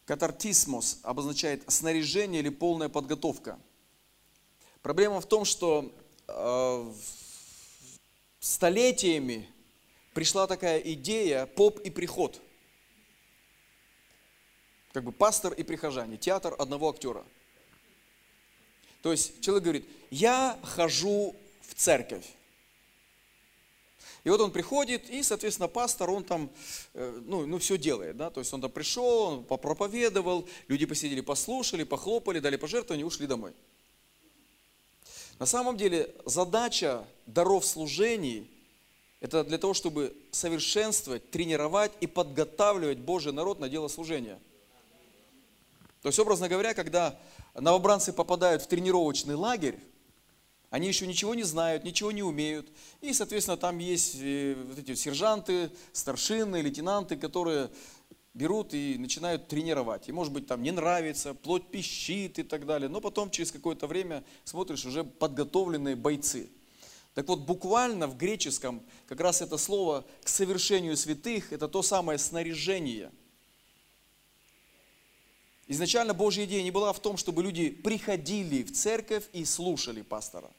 катартисмос обозначает снаряжение или полная подготовка. Проблема в том, что э, столетиями пришла такая идея поп и приход – как бы пастор и прихожане, театр одного актера. То есть человек говорит, я хожу в церковь. И вот он приходит, и, соответственно, пастор, он там, э, ну, ну все делает, да, то есть он там пришел, он попроповедовал, люди посидели, послушали, похлопали, дали пожертвования и ушли домой. На самом деле задача даров служений – это для того, чтобы совершенствовать, тренировать и подготавливать Божий народ на дело служения – то есть, образно говоря, когда новобранцы попадают в тренировочный лагерь, они еще ничего не знают, ничего не умеют. И, соответственно, там есть э, вот эти сержанты, старшины, лейтенанты, которые берут и начинают тренировать. И, может быть, там не нравится, плоть пищит и так далее. Но потом, через какое-то время, смотришь, уже подготовленные бойцы. Так вот, буквально в греческом как раз это слово «к совершению святых» – это то самое снаряжение – Изначально Божья идея не была в том, чтобы люди приходили в церковь и слушали пастора.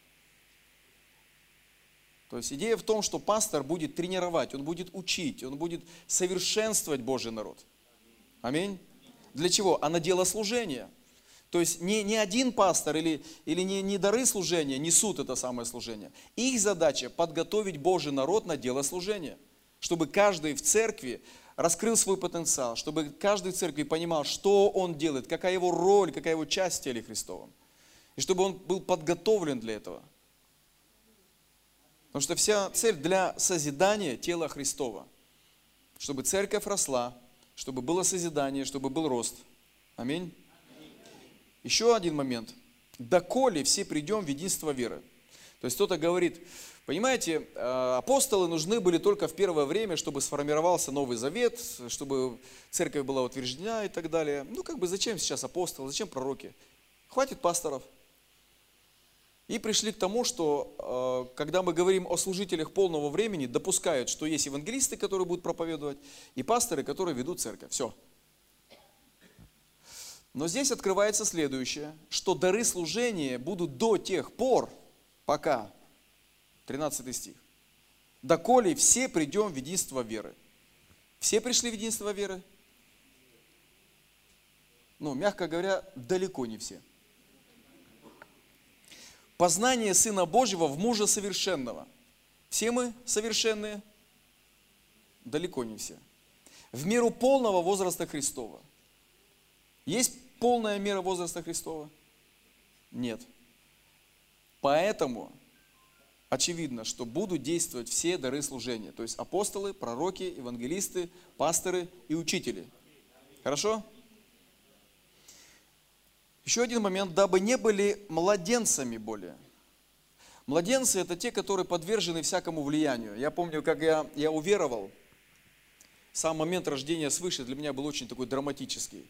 То есть идея в том, что пастор будет тренировать, он будет учить, он будет совершенствовать Божий народ. Аминь. Для чего? А на дело служения. То есть не, не один пастор или, или не, не дары служения несут это самое служение. Их задача подготовить Божий народ на дело служения. Чтобы каждый в церкви раскрыл свой потенциал, чтобы каждый церкви понимал, что он делает, какая его роль, какая его часть в теле Христовом. И чтобы он был подготовлен для этого. Потому что вся цель для созидания тела Христова. Чтобы церковь росла, чтобы было созидание, чтобы был рост. Аминь. Еще один момент. Доколе все придем в единство веры. То есть кто-то говорит, Понимаете, э, апостолы нужны были только в первое время, чтобы сформировался Новый Завет, чтобы церковь была утверждена и так далее. Ну, как бы зачем сейчас апостолы, зачем пророки? Хватит пасторов. И пришли к тому, что э, когда мы говорим о служителях полного времени, допускают, что есть евангелисты, которые будут проповедовать, и пасторы, которые ведут церковь. Все. Но здесь открывается следующее, что дары служения будут до тех пор, пока, 13 стих, доколе все придем в единство веры. Все пришли в единство веры? Ну, мягко говоря, далеко не все познание Сына Божьего в мужа совершенного. Все мы совершенные? Далеко не все. В меру полного возраста Христова. Есть полная мера возраста Христова? Нет. Поэтому очевидно, что будут действовать все дары служения. То есть апостолы, пророки, евангелисты, пасторы и учители. Хорошо? Еще один момент, дабы не были младенцами более. Младенцы – это те, которые подвержены всякому влиянию. Я помню, как я, я уверовал, сам момент рождения свыше для меня был очень такой драматический.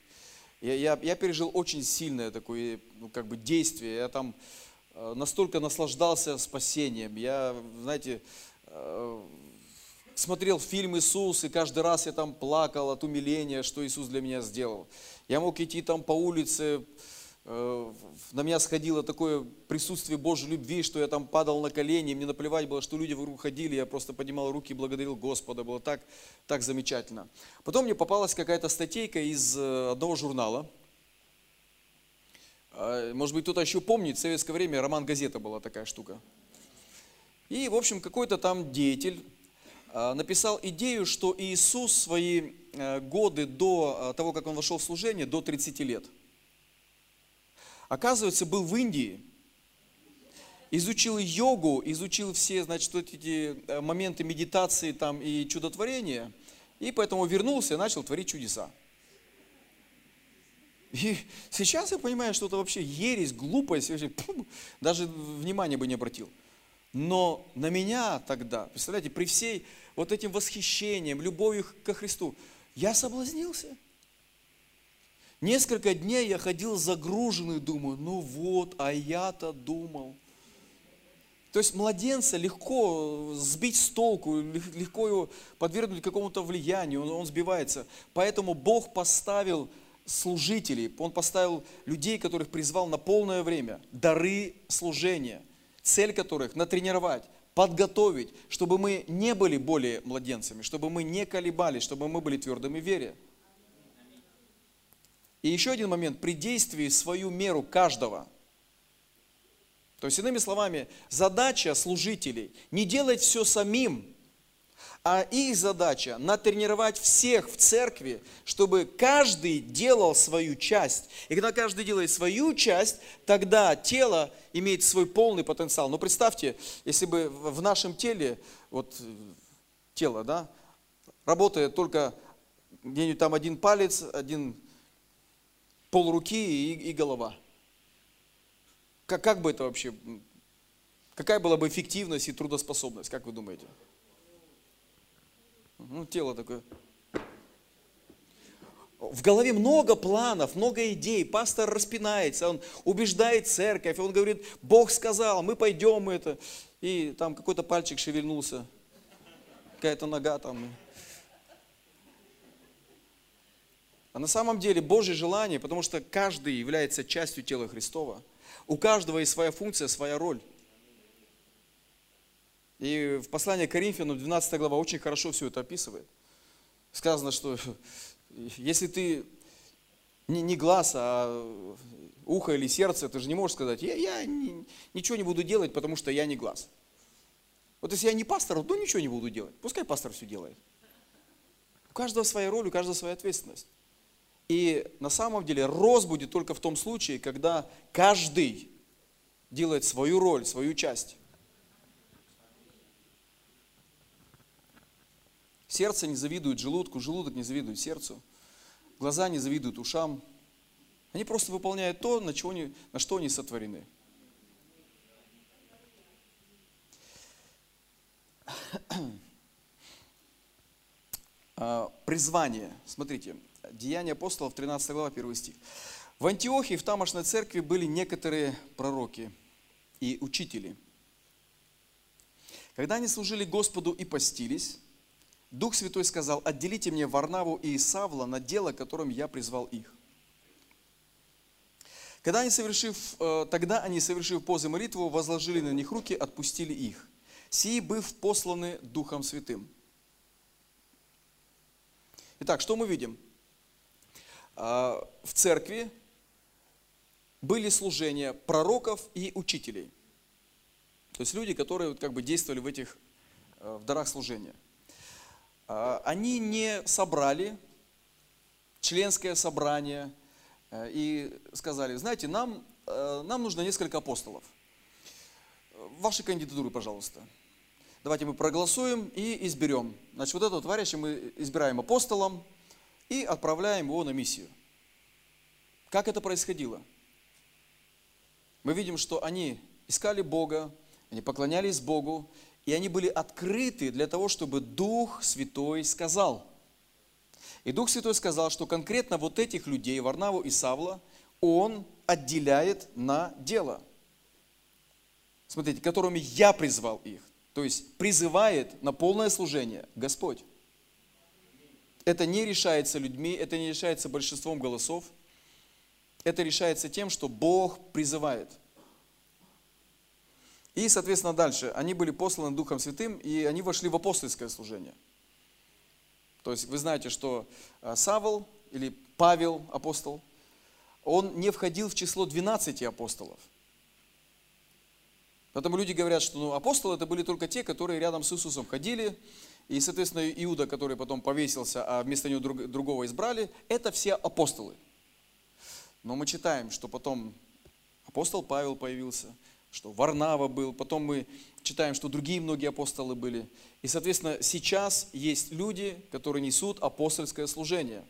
Я, я, я пережил очень сильное такое ну, как бы действие. Я там настолько наслаждался спасением. Я, знаете, э, смотрел фильм «Иисус», и каждый раз я там плакал от умиления, что Иисус для меня сделал. Я мог идти там по улице, Э, на меня сходило такое присутствие Божьей любви, что я там падал на колени, мне наплевать было, что люди вокруг ходили, я просто поднимал руки и благодарил Господа, было так, так замечательно. Потом мне попалась какая-то статейка из э, одного журнала, может быть, кто-то еще помнит, в советское время роман «Газета» была такая штука. И, в общем, какой-то там деятель а, написал идею, что Иисус свои э, годы до того, как он вошел в служение, до 30 лет – оказывается, был в Индии, изучил йогу, изучил все, значит, вот эти э, моменты медитации там и чудотворения, и поэтому вернулся и начал творить чудеса. И сейчас я понимаю, что это вообще ересь, глупость, вообще, пум, даже внимания бы не обратил. Но на меня тогда, представляете, при всей вот этим восхищением, любовью ко Христу, я соблазнился – Несколько дней я ходил загруженный, думаю, ну вот, а я-то думал. То есть младенца легко сбить с толку, легко его подвергнуть какому-то влиянию, он, он сбивается. Поэтому Бог поставил служителей, Он поставил людей, которых призвал на полное время, дары служения, цель которых натренировать, подготовить, чтобы мы не были более младенцами, чтобы мы не колебались, чтобы мы были твердыми в вере. И еще один момент, при действии свою меру каждого. То есть, иными словами, задача служителей не делать все самим, а их задача натренировать всех в церкви, чтобы каждый делал свою часть. И когда каждый делает свою часть, тогда тело имеет свой полный потенциал. Но представьте, если бы в нашем теле, вот тело, да, работает только где-нибудь там один палец, один пол руки и, и голова. Как, как бы это вообще, какая была бы эффективность и трудоспособность, как вы думаете? Ну, тело такое. В голове много планов, много идей. Пастор распинается, он убеждает церковь, он говорит, Бог сказал, мы пойдем это. И там какой-то пальчик шевельнулся, какая-то нога там. А на самом деле Божье желание, потому что каждый является частью тела Христова. У каждого есть своя функция, своя роль. И в послании к Коринфянам, 12 глава, очень хорошо все это описывает. Сказано, что если ты не, не глаз, а ухо или сердце, ты же не можешь сказать, я, я не, ничего не буду делать, потому что я не глаз. Вот если я не пастор, то ничего не буду делать. Пускай пастор все делает. У каждого своя роль, у каждого своя ответственность. И на самом деле рост будет только в том случае, когда каждый делает свою роль, свою часть. Сердце не завидует желудку, желудок не завидует сердцу, глаза не завидуют ушам. Они просто выполняют то, на, чего они, на что они сотворены. А, призвание. Смотрите, Деяния апостолов, 13 глава, 1 стих. В Антиохии, в тамошной церкви были некоторые пророки. и учители. Когда они служили Господу и постились, Дух Святой сказал, отделите мне Варнаву и Исавла на дело, которым я призвал их. Когда они совершив, э, тогда они, совершив позы молитву, возложили на них руки, отпустили их. Сии, быв посланы Духом Святым. Итак, что мы видим? А, в церкви были служения пророков и учителей. То есть люди, которые как бы действовали в этих э, в дарах служения. А, они не собрали членское собрание э, и сказали, знаете, нам, э, нам нужно несколько апостолов. Ваши кандидатуры, пожалуйста. Давайте мы проголосуем и изберем. Значит, вот этого товарища мы избираем апостолом и отправляем его на миссию. Как это происходило? Мы видим, что они искали Бога, они поклонялись Богу, и они были открыты для того, чтобы Дух Святой сказал. И Дух Святой сказал, что конкретно вот этих людей, Варнаву и Савла, Он отделяет на дело. Смотрите, которыми я призвал их. То есть призывает на полное служение Господь. Это не решается людьми, это не решается большинством голосов. Это решается тем, что Бог призывает. И, соответственно, дальше. Они были посланы Духом Святым, и они вошли в апостольское служение. То есть вы знаете, что э, Савол или Павел, апостол, он не входил в число 12 апостолов. Поэтому люди говорят, что ну, апостолы это были только те, которые рядом с Иисусом ходили, и, соответственно, Иуда, который потом повесился, а вместо него друг, другого избрали, это все апостолы. Но мы читаем, что потом апостол Павел появился, что Варнава был, потом мы читаем, что другие многие апостолы были. И, соответственно, сейчас есть люди, которые несут апостольское служение.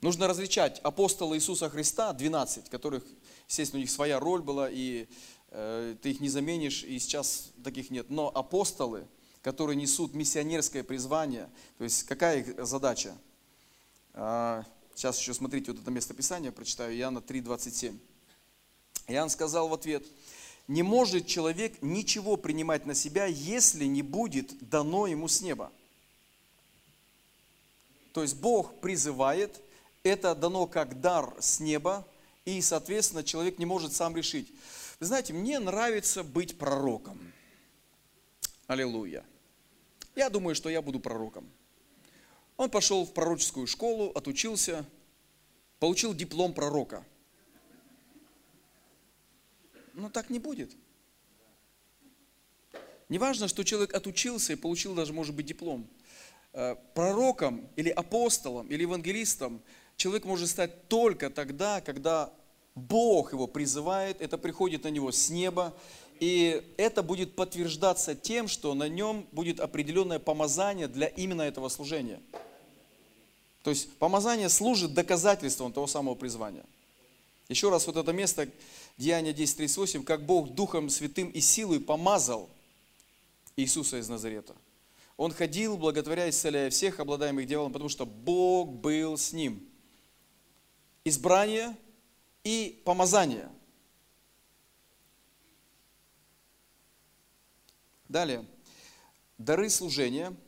Нужно различать апостолы Иисуса Христа, 12, которых, естественно, у них своя роль была, и э, ты их не заменишь, и сейчас таких нет. Но апостолы, которые несут миссионерское призвание, то есть какая их задача? А, сейчас еще смотрите вот это местописание, прочитаю, Иоанна 3, 27. Иоанн сказал в ответ, не может человек ничего принимать на себя, если не будет дано ему с неба. То есть Бог призывает, это дано как дар с неба, и, соответственно, человек не может сам решить. Вы знаете, мне нравится быть пророком. Аллилуйя. Я думаю, что я буду пророком. Он пошел в пророческую школу, отучился, получил диплом пророка – но так не будет. Не важно, что человек отучился и получил даже, может быть, диплом. Э, пророком или апостолом или евангелистом человек может стать только тогда, когда Бог его призывает, это приходит на него с неба, и это будет подтверждаться тем, что на нем будет определенное помазание для именно этого служения. То есть помазание служит доказательством того самого призвания. Еще раз вот это место, Деяние 10.38, как Бог Духом Святым и силой помазал Иисуса из Назарета. Он ходил, благотворя, исцеляя всех, обладаемых дьяволом, потому что Бог был с ним. Избрание и помазание. Далее. Дары служения –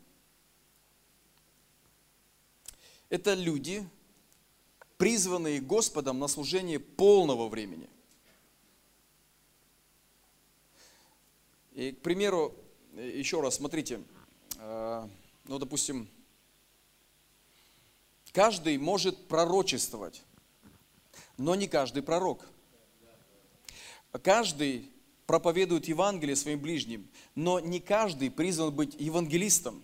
это люди, призванные Господом на служение полного времени. И, к примеру, еще раз, смотрите, э, ну, допустим, каждый может пророчествовать, но не каждый пророк. Каждый проповедует Евангелие своим ближним, но не каждый призван быть евангелистом.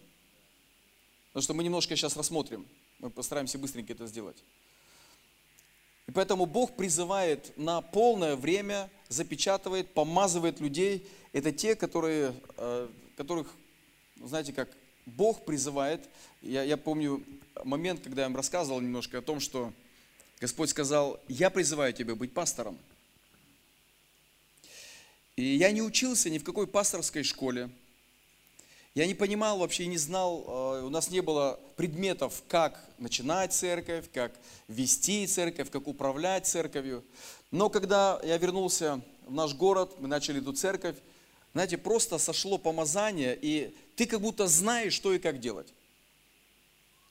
Потому что мы немножко сейчас рассмотрим, мы постараемся быстренько это сделать. И поэтому Бог призывает на полное время, запечатывает, помазывает людей. Это те, которые, э, которых, знаете, как Бог призывает. Я, я помню момент, когда я им рассказывал немножко о том, что Господь сказал, я призываю тебя быть пастором. И я не учился ни в какой пасторской школе. Я не понимал вообще, не знал, э, у нас не было предметов, как начинать церковь, как вести церковь, как управлять церковью. Но когда я вернулся в наш город, мы начали эту церковь. Знаете, просто сошло помазание, и ты как будто знаешь, что и как делать.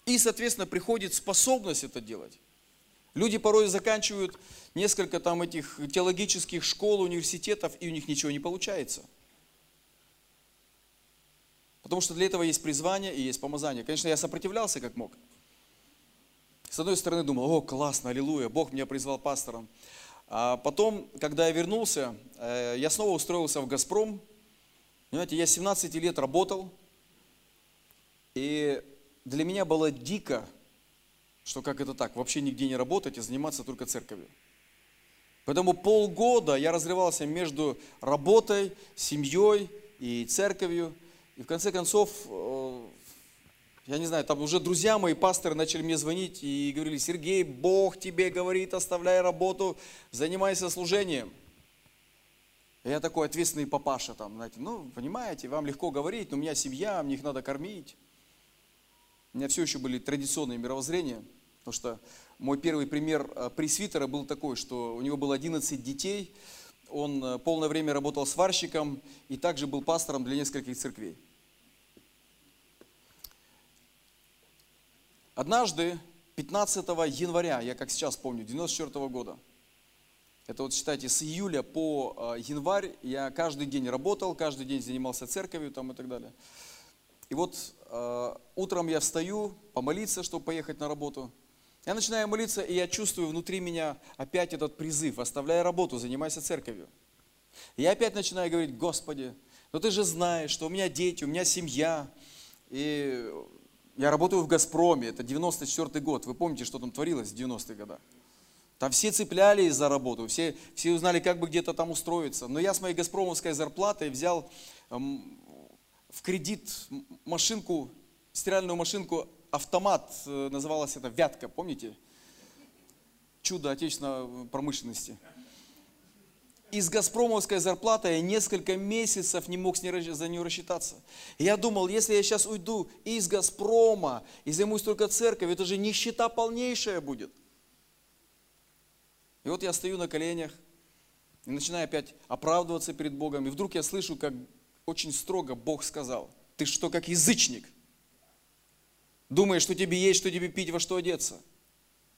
И, соответственно, приходит способность это делать. Люди порой заканчивают несколько там этих теологических школ, университетов, и у них ничего не получается. Потому что для этого есть призвание и есть помазание. Конечно, я сопротивлялся как мог. С одной стороны думал, о, классно, аллилуйя, Бог меня призвал пастором. А потом, когда я вернулся, э, я снова устроился в «Газпром». Понимаете, я 17 лет работал, и для меня было дико, что как это так, вообще нигде не работать и заниматься только церковью. Поэтому полгода я разрывался между работой, семьей и церковью. И в конце концов, э, я не знаю, там уже друзья мои, пасторы начали мне звонить и говорили, Сергей, Бог тебе говорит, оставляй работу, занимайся служением. Я такой ответственный папаша там, знаете, ну, понимаете, вам легко говорить, но у меня семья, мне их надо кормить. У меня все еще были традиционные мировоззрения, потому что мой первый пример э, пресвитера был такой, что у него было 11 детей, он э, полное время работал сварщиком и также был пастором для нескольких церквей. Однажды, 15 января, я как сейчас помню, 94 года, это вот считайте, с июля по э, январь я каждый день работал, каждый день занимался церковью там и так далее. И вот э, утром я встаю помолиться, чтобы поехать на работу. Я начинаю молиться, и я чувствую внутри меня опять этот призыв, оставляй работу, занимайся церковью. И я опять начинаю говорить, Господи, ну ты же знаешь, что у меня дети, у меня семья, и я работаю в «Газпроме», это 94 год. Вы помните, что там творилось в 90-е годы? Там все цеплялись за работу, все, все узнали, как бы где-то там устроиться. Но я с моей «Газпромовской» зарплатой взял эм, в кредит машинку, стиральную машинку, автомат, э, называлась это «Вятка», помните? Чудо отечественной промышленности и с газпромовской зарплатой я несколько месяцев не мог за нее рассчитаться. Я думал, если я сейчас уйду из Газпрома и займусь только церковью, это же нищета полнейшая будет. И вот я стою на коленях и начинаю опять оправдываться перед Богом. И вдруг я слышу, как очень строго Бог сказал, ты что, как язычник? Думаешь, что тебе есть, что тебе пить, во что одеться?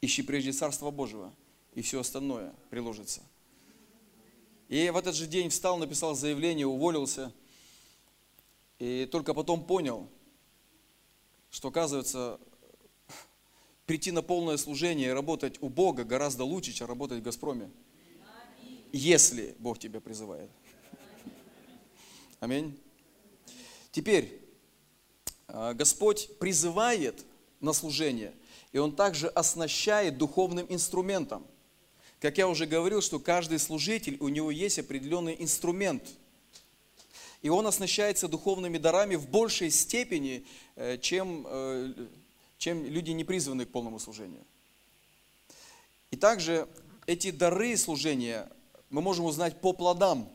Ищи прежде Царство Божьего, и все остальное приложится. И в этот же день встал, написал заявление, уволился. И только потом понял, что оказывается, прийти на полное служение и работать у Бога гораздо лучше, чем работать в Газпроме. Если Бог тебя призывает. Аминь. Теперь, а, Господь призывает на служение, и Он также оснащает духовным инструментом. Как я уже говорил, что каждый служитель, у него есть определенный инструмент. И он оснащается духовными дарами в большей степени, э, чем, э, чем люди, не призванные к полному служению. И также эти дары служения мы можем узнать по плодам.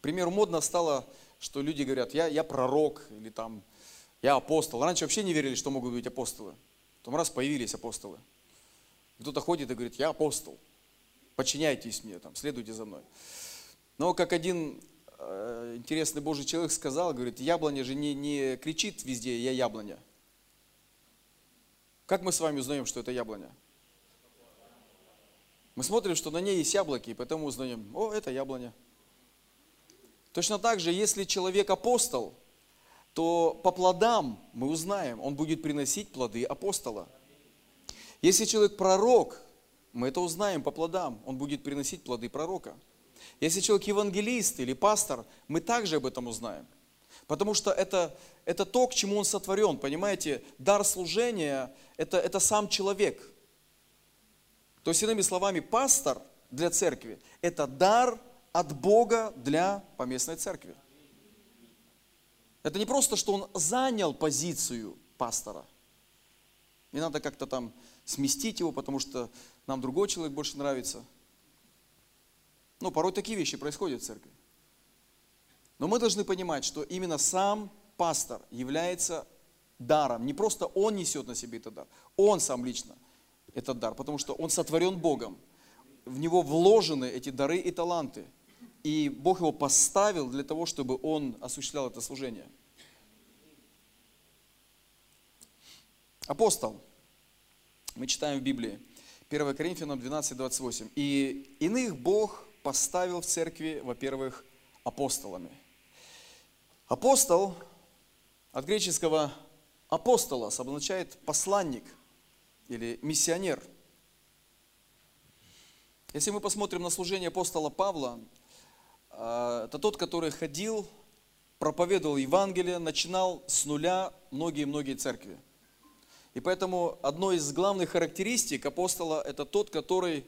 К примеру, модно стало, что люди говорят, я, я пророк или там, я апостол. Раньше вообще не верили, что могут быть апостолы. Потом раз появились апостолы. Кто-то ходит и говорит, я апостол, подчиняйтесь мне, там, следуйте за мной. Но как один э, интересный Божий человек сказал, говорит, яблоня же не, не кричит везде, я яблоня. Как мы с вами узнаем, что это яблоня? Мы смотрим, что на ней есть яблоки, и поэтому узнаем, о, это яблоня. Точно так же, если человек апостол, то по плодам мы узнаем, он будет приносить плоды апостола. Если человек пророк, мы это узнаем по плодам, он будет приносить плоды пророка. Если человек евангелист или пастор, мы также об этом узнаем. Потому что это, это то, к чему он сотворен. Понимаете, дар служения это, это сам человек. То есть, иными словами, пастор для церкви – это дар от Бога для поместной церкви. Это не просто, что он занял позицию пастора. Не надо как-то там сместить его, потому что нам другой человек больше нравится. Ну, порой такие вещи происходят в церкви. Но мы должны понимать, что именно сам пастор является даром. Не просто он несет на себе этот дар, он сам лично этот дар, потому что он сотворен Богом. в него вложены эти дары и таланты. И Бог его поставил для того, чтобы он осуществлял это служение. Апостол. Мы читаем в Библии. 1 Коринфянам 12, 28. «И иных Бог поставил в церкви, во-первых, апостолами». Апостол от греческого апостолос обозначает посланник или миссионер. Если мы посмотрим на служение апостола Павла, э, это тот, который ходил, проповедовал Евангелие, начинал с нуля многие-многие церкви. И поэтому одной из главных характеристик апостола – это тот, который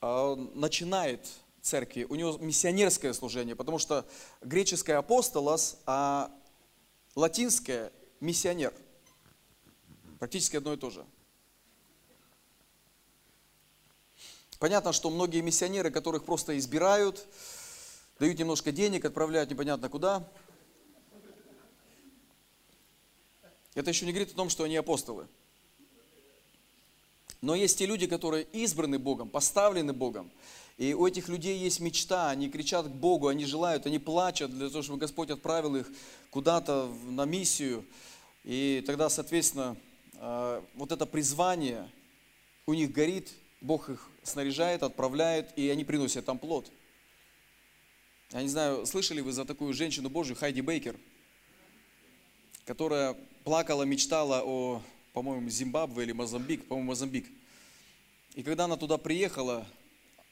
э, начинает церкви. У него миссионерское служение, потому что греческое апостолос, а латинское – миссионер. Практически одно и то же. Понятно, что многие миссионеры, которых просто избирают, дают немножко денег, отправляют непонятно куда – Это еще не говорит о том, что они апостолы. Но есть те люди, которые избраны Богом, поставлены Богом. И у этих людей есть мечта, они кричат к Богу, они желают, они плачут для того, чтобы Господь отправил их куда-то на миссию. И тогда, соответственно, э, вот это призвание у них горит, Бог их снаряжает, отправляет, и они приносят там плод. Я не знаю, слышали вы за такую женщину Божью, Хайди Бейкер, которая плакала, мечтала о, по-моему, Зимбабве или Мозамбик, по-моему, Мозамбик. И когда она туда приехала,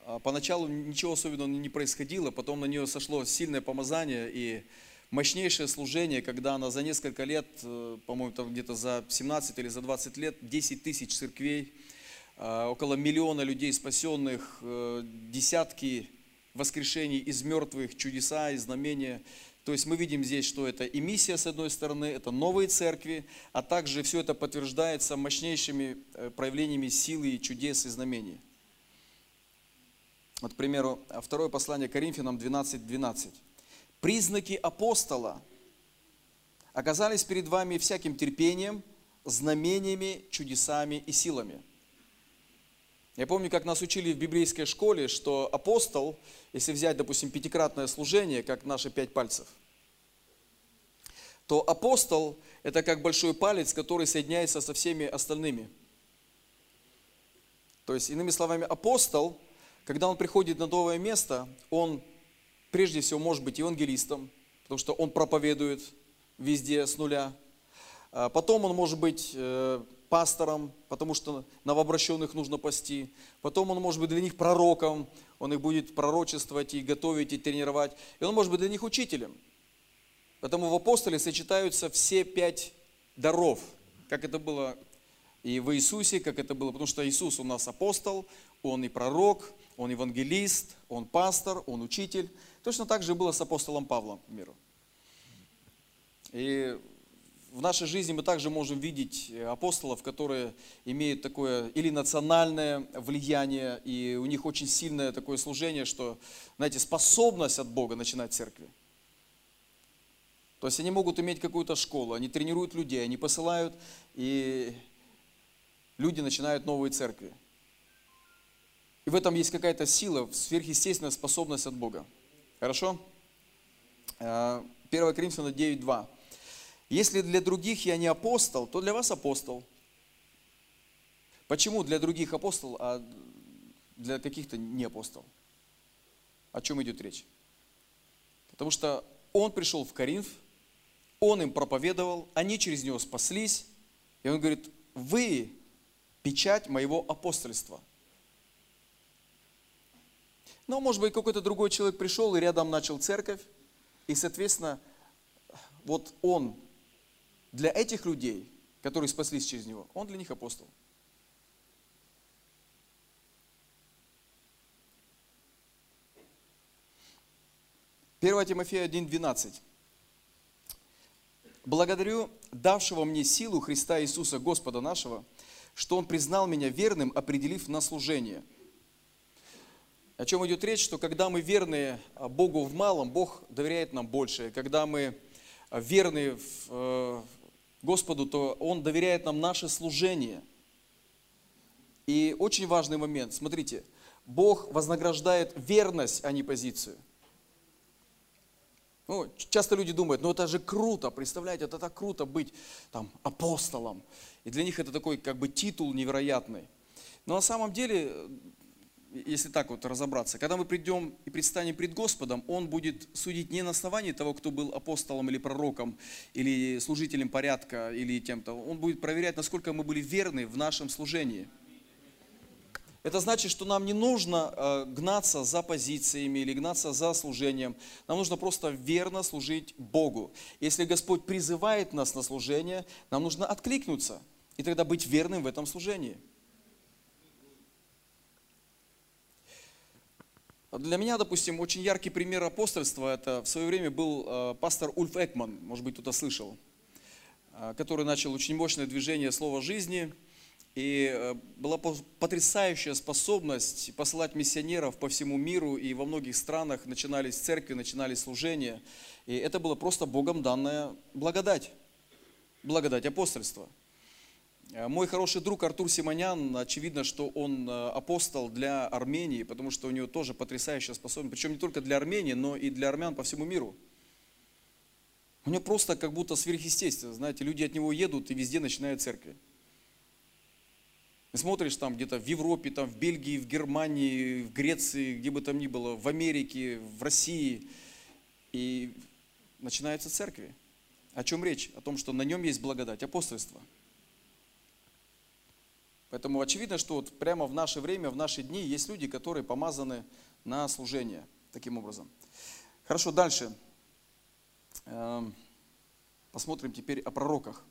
а, поначалу ничего особенного не происходило, потом на нее сошло сильное помазание и мощнейшее служение, когда она за несколько лет, э, по-моему, там где-то за 17 или за 20 лет, 10 тысяч церквей, а, около миллиона людей спасенных, э, десятки воскрешений из мертвых, чудеса и знамения. То есть мы видим здесь, что это и миссия с одной стороны, это новые церкви, а также все это подтверждается мощнейшими э, проявлениями силы, и чудес и знамений. Вот, к примеру, второе послание Коринфянам 12.12. 12. «Признаки апостола оказались перед вами всяким терпением, знамениями, чудесами и силами». Я помню, как нас учили в библейской школе, что апостол, если взять, допустим, пятикратное служение, как наши пять пальцев, то апостол – это как большой палец, который соединяется со всеми остальными. То есть, иными словами, апостол, когда он приходит на новое место, он прежде всего может быть евангелистом, потому что он проповедует везде с нуля. А потом он может быть э, пастором, потому что новообращенных нужно пасти. Потом он может быть для них пророком, он их будет пророчествовать и готовить, и тренировать. И он может быть для них учителем. Поэтому в апостоле сочетаются все пять даров, как это было и в Иисусе, как это было, потому что Иисус у нас апостол, он и пророк, он евангелист, он пастор, он учитель. Точно так же было с апостолом Павлом, примеру. И в нашей жизни мы также можем видеть э, апостолов, которые имеют такое или национальное влияние, и у них очень сильное такое служение, что, знаете, способность от Бога начинать церкви. То есть они могут иметь какую-то школу, они тренируют людей, они посылают, и люди начинают новые церкви. И в этом есть какая-то сила, сверхъестественная способность от Бога. Хорошо? 1 э, Коринфянам 9.2. Если для других я не апостол, то для вас апостол. Почему для других апостол, а для каких-то не апостол? О чем идет речь? Потому что он пришел в Коринф, он им проповедовал, они через него спаслись, и он говорит, вы печать моего апостольства. Но, может быть, какой-то другой человек пришел и рядом начал церковь, и, соответственно, вот он для этих людей, которые спаслись через него, он для них апостол. Первое Тимофея 1.12. Благодарю давшего мне силу Христа Иисуса Господа нашего, что Он признал меня верным, определив на служение. О чем идет речь, что когда мы верны Богу в малом, Бог доверяет нам больше. Когда мы верны в, э, Господу, то Он доверяет нам наше служение. И очень важный момент, смотрите, Бог вознаграждает верность, а не позицию. Ну, часто люди думают, ну это же круто, представляете, это так круто быть там апостолом. И для них это такой как бы титул невероятный. Но на самом деле, если так вот разобраться, когда мы придем и предстанем пред Господом, Он будет судить не на основании того, кто был апостолом или пророком, или служителем порядка, или тем-то. Он будет проверять, насколько мы были верны в нашем служении – это значит, что нам не нужно э, гнаться за позициями или гнаться за служением. Нам нужно просто верно служить Богу. Если Господь призывает нас на служение, нам нужно откликнуться и тогда быть верным в этом служении. Для меня, допустим, очень яркий пример апостольства, это в свое время был э, пастор Ульф Экман, может быть, кто-то слышал, э, который начал очень мощное движение слова жизни – и э, была потрясающая способность посылать миссионеров по всему миру, и во многих странах начинались церкви, начинались служения. И это было просто Богом данная благодать, благодать апостольства. Э, мой хороший друг Артур Симонян, очевидно, что он э, апостол для Армении, потому что у него тоже потрясающая способность, причем не только для Армении, но и для армян по всему миру. У него просто как будто сверхъестественно, знаете, люди от него едут и везде начинают церкви. И смотришь там где-то в Европе, там в Бельгии, в Германии, в Греции, где бы там ни было, в Америке, в России. И начинаются церкви. О чем речь? О том, что на нем есть благодать, апостольство. Поэтому очевидно, что вот прямо в наше время, в наши дни есть люди, которые помазаны на служение таким образом. Хорошо, дальше. Эм, посмотрим теперь о пророках.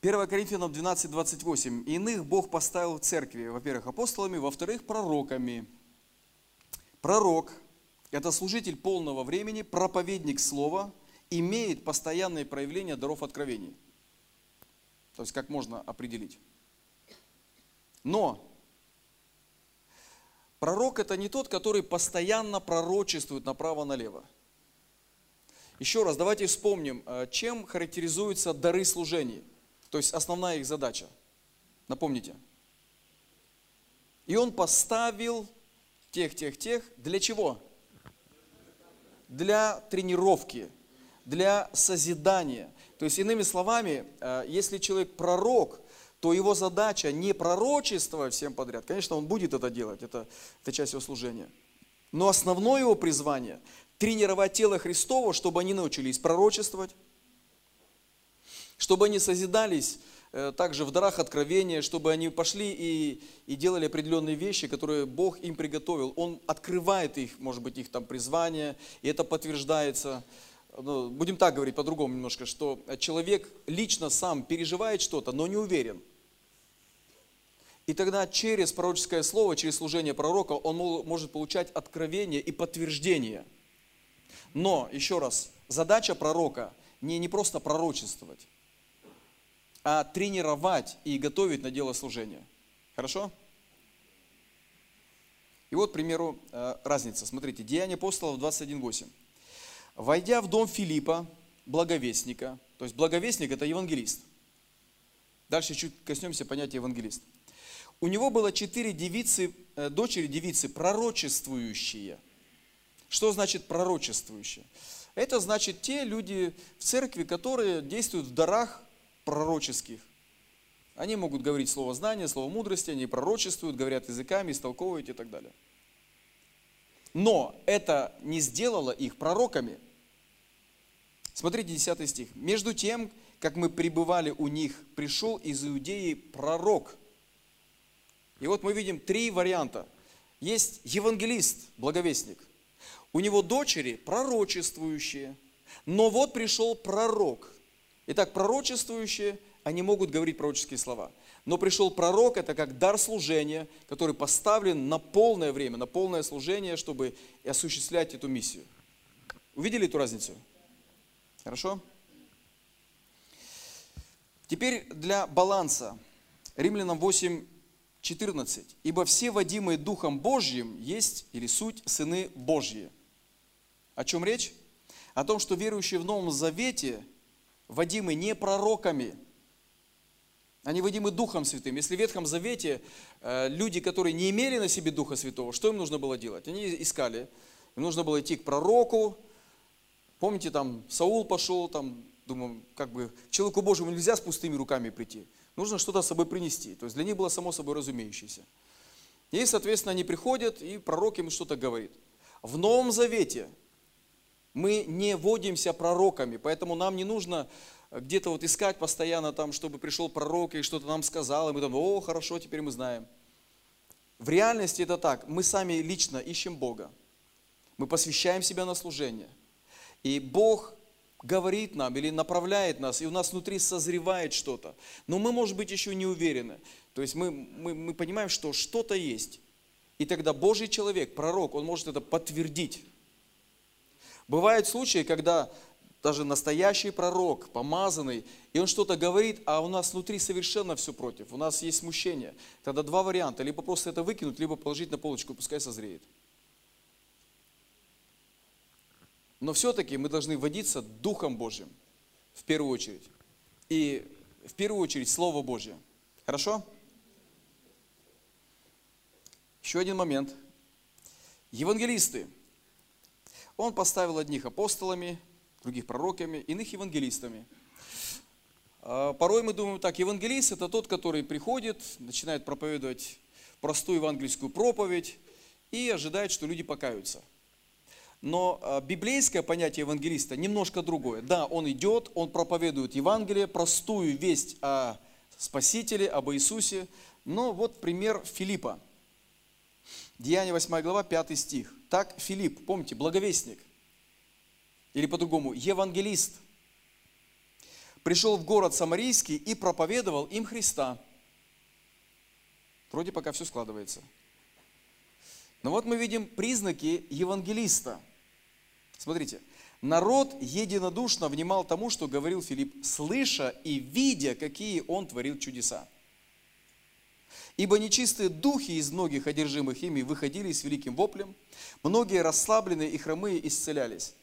1 Коринфянам 12, 28. Иных Бог поставил в церкви, во-первых, апостолами, во-вторых, пророками. Пророк – это служитель полного времени, проповедник слова, имеет постоянное проявление даров откровений. То есть, как можно определить. Но пророк – это не тот, который постоянно пророчествует направо-налево. Еще раз, давайте вспомним, э, чем характеризуются дары служения – то есть основная их задача. Напомните. И он поставил тех, тех, тех. Для чего? Для тренировки, для созидания. То есть, иными словами, э, если человек пророк, то его задача не пророчество всем подряд. Конечно, он будет это делать, это, это часть его служения. Но основное его призвание – тренировать тело Христово, чтобы они научились пророчествовать, чтобы они созидались э, также в дарах откровения, чтобы они пошли и, и делали определенные вещи, которые Бог им приготовил. Он открывает их, может быть, их там призвание, и это подтверждается. Ну, будем так говорить по-другому немножко, что человек лично сам переживает что-то, но не уверен. И тогда через пророческое слово, через служение пророка, он может получать откровение и подтверждение. Но, еще раз, задача пророка не, не просто пророчествовать а тренировать и готовить на дело служения. Хорошо? И вот, к примеру, э, разница. Смотрите, Деяние апостолов 21.8. «Войдя в дом Филиппа, благовестника», то есть благовестник – это евангелист. Дальше чуть коснемся понятия евангелист. У него было четыре девицы, э, дочери девицы, пророчествующие. Что значит пророчествующие? Это значит те люди в церкви, которые действуют в дарах пророческих. Они могут говорить слово знания, слово мудрости, они пророчествуют, говорят языками, истолковывают и так далее. Но это не сделало их пророками. Смотрите 10 стих. «Между тем, как мы пребывали у них, пришел из Иудеи пророк». И вот мы видим три варианта. Есть евангелист, благовестник. У него дочери пророчествующие. Но вот пришел пророк. Итак, пророчествующие, они могут говорить пророческие слова. Но пришел пророк, это как дар служения, который поставлен на полное время, на полное служение, чтобы осуществлять эту миссию. Увидели эту разницу? Хорошо? Теперь для баланса. Римлянам 8, 14. «Ибо все водимые Духом Божьим есть, или суть, сыны Божьи». О чем речь? О том, что верующие в Новом Завете – водимы не пророками, Они водимы Духом Святым. Если в Ветхом Завете э, люди, которые не имели на себе Духа Святого, что им нужно было делать? Они искали. Им нужно было идти к пророку. Помните, там Саул пошел, там, думаю, как бы человеку Божьему нельзя с пустыми руками прийти. Нужно что-то с собой принести. То есть для них было само собой разумеющееся. И, соответственно, они приходят, и пророк им что-то говорит. В Новом Завете мы не водимся пророками, поэтому нам не нужно где-то вот искать постоянно там, чтобы пришел пророк и что-то нам сказал, и мы там, о, хорошо, теперь мы знаем. В реальности это так, мы сами лично ищем Бога. Мы посвящаем себя на служение. И Бог говорит нам или направляет нас, и у нас внутри созревает что-то. Но мы, может быть, еще не уверены. То есть мы, мы, мы понимаем, что что-то есть. И тогда Божий человек, пророк, он может это подтвердить. Бывают случаи, когда даже настоящий пророк, помазанный, и он что-то говорит, а у нас внутри совершенно все против, у нас есть смущение. Тогда два варианта, либо просто это выкинуть, либо положить на полочку, пускай созреет. Но все-таки мы должны водиться Духом Божьим в первую очередь. И в первую очередь Слово Божье. Хорошо? Еще один момент. Евангелисты. Он поставил одних апостолами, других пророками, иных евангелистами. А, порой мы думаем так, евангелист это тот, который приходит, начинает проповедовать простую евангельскую проповедь и ожидает, что люди покаются – но а, библейское понятие евангелиста немножко другое. Да, он идет, он проповедует Евангелие, простую весть о Спасителе, об Иисусе. Но вот пример Филиппа. Деяние 8 глава, 5 стих. Так Филипп, помните, благовестник, или по-другому, евангелист, пришел в город Самарийский и проповедовал им Христа. Вроде пока все складывается. Но вот мы видим признаки евангелиста – Смотрите, народ единодушно внимал тому, что говорил Филипп, слыша и видя, какие он творил чудеса. Ибо нечистые духи из многих одержимых ими выходили с великим воплем, многие расслабленные и хромые исцелялись.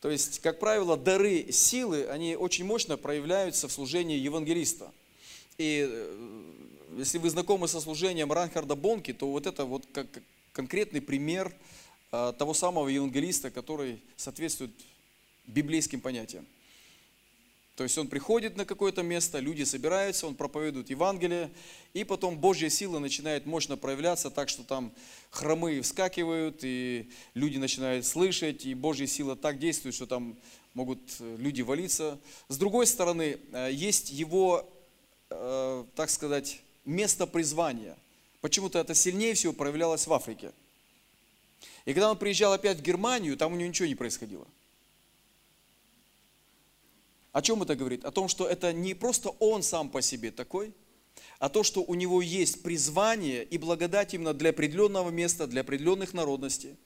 То есть, как правило, дары силы, они очень мощно проявляются в служении евангелиста. И э, если вы знакомы со служением Ранхарда Бонки, то вот это вот как конкретный пример – того самого евангелиста, который соответствует библейским понятиям. То есть он приходит на какое-то место, люди собираются, он проповедует Евангелие, и потом Божья сила начинает мощно проявляться так, что там хромые вскакивают, и люди начинают слышать, и Божья сила так действует, что там могут э, люди валиться. С другой стороны, э, есть его, так сказать, место призвания. Почему-то это сильнее всего проявлялось в Африке – и когда он приезжал опять в Германию, там у него ничего не происходило. О чем это говорит? О том, что это не просто он сам по себе такой, а то, что у него есть призвание и благодать именно для определенного места, для определенных народностей.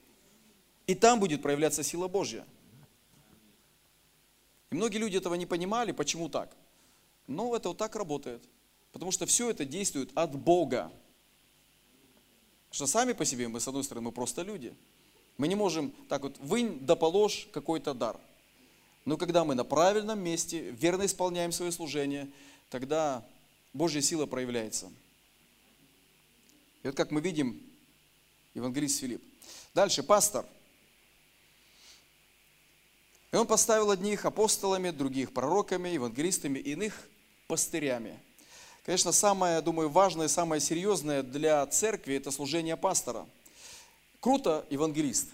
И там будет проявляться сила Божья. И многие люди этого не понимали, почему так. Но это вот так работает. Потому что все это действует от Бога. Что сами по себе мы, с одной стороны, мы просто люди – мы не можем так вот вынь да положь какой-то дар. Но когда мы на правильном месте, верно исполняем свое служение, тогда Божья сила проявляется. И вот как мы видим, евангелист Филипп. Дальше, пастор. И он поставил одних апостолами, других пророками, евангелистами, иных пастырями. Конечно, самое, я думаю, важное, самое серьезное для церкви – это служение пастора – Круто евангелист.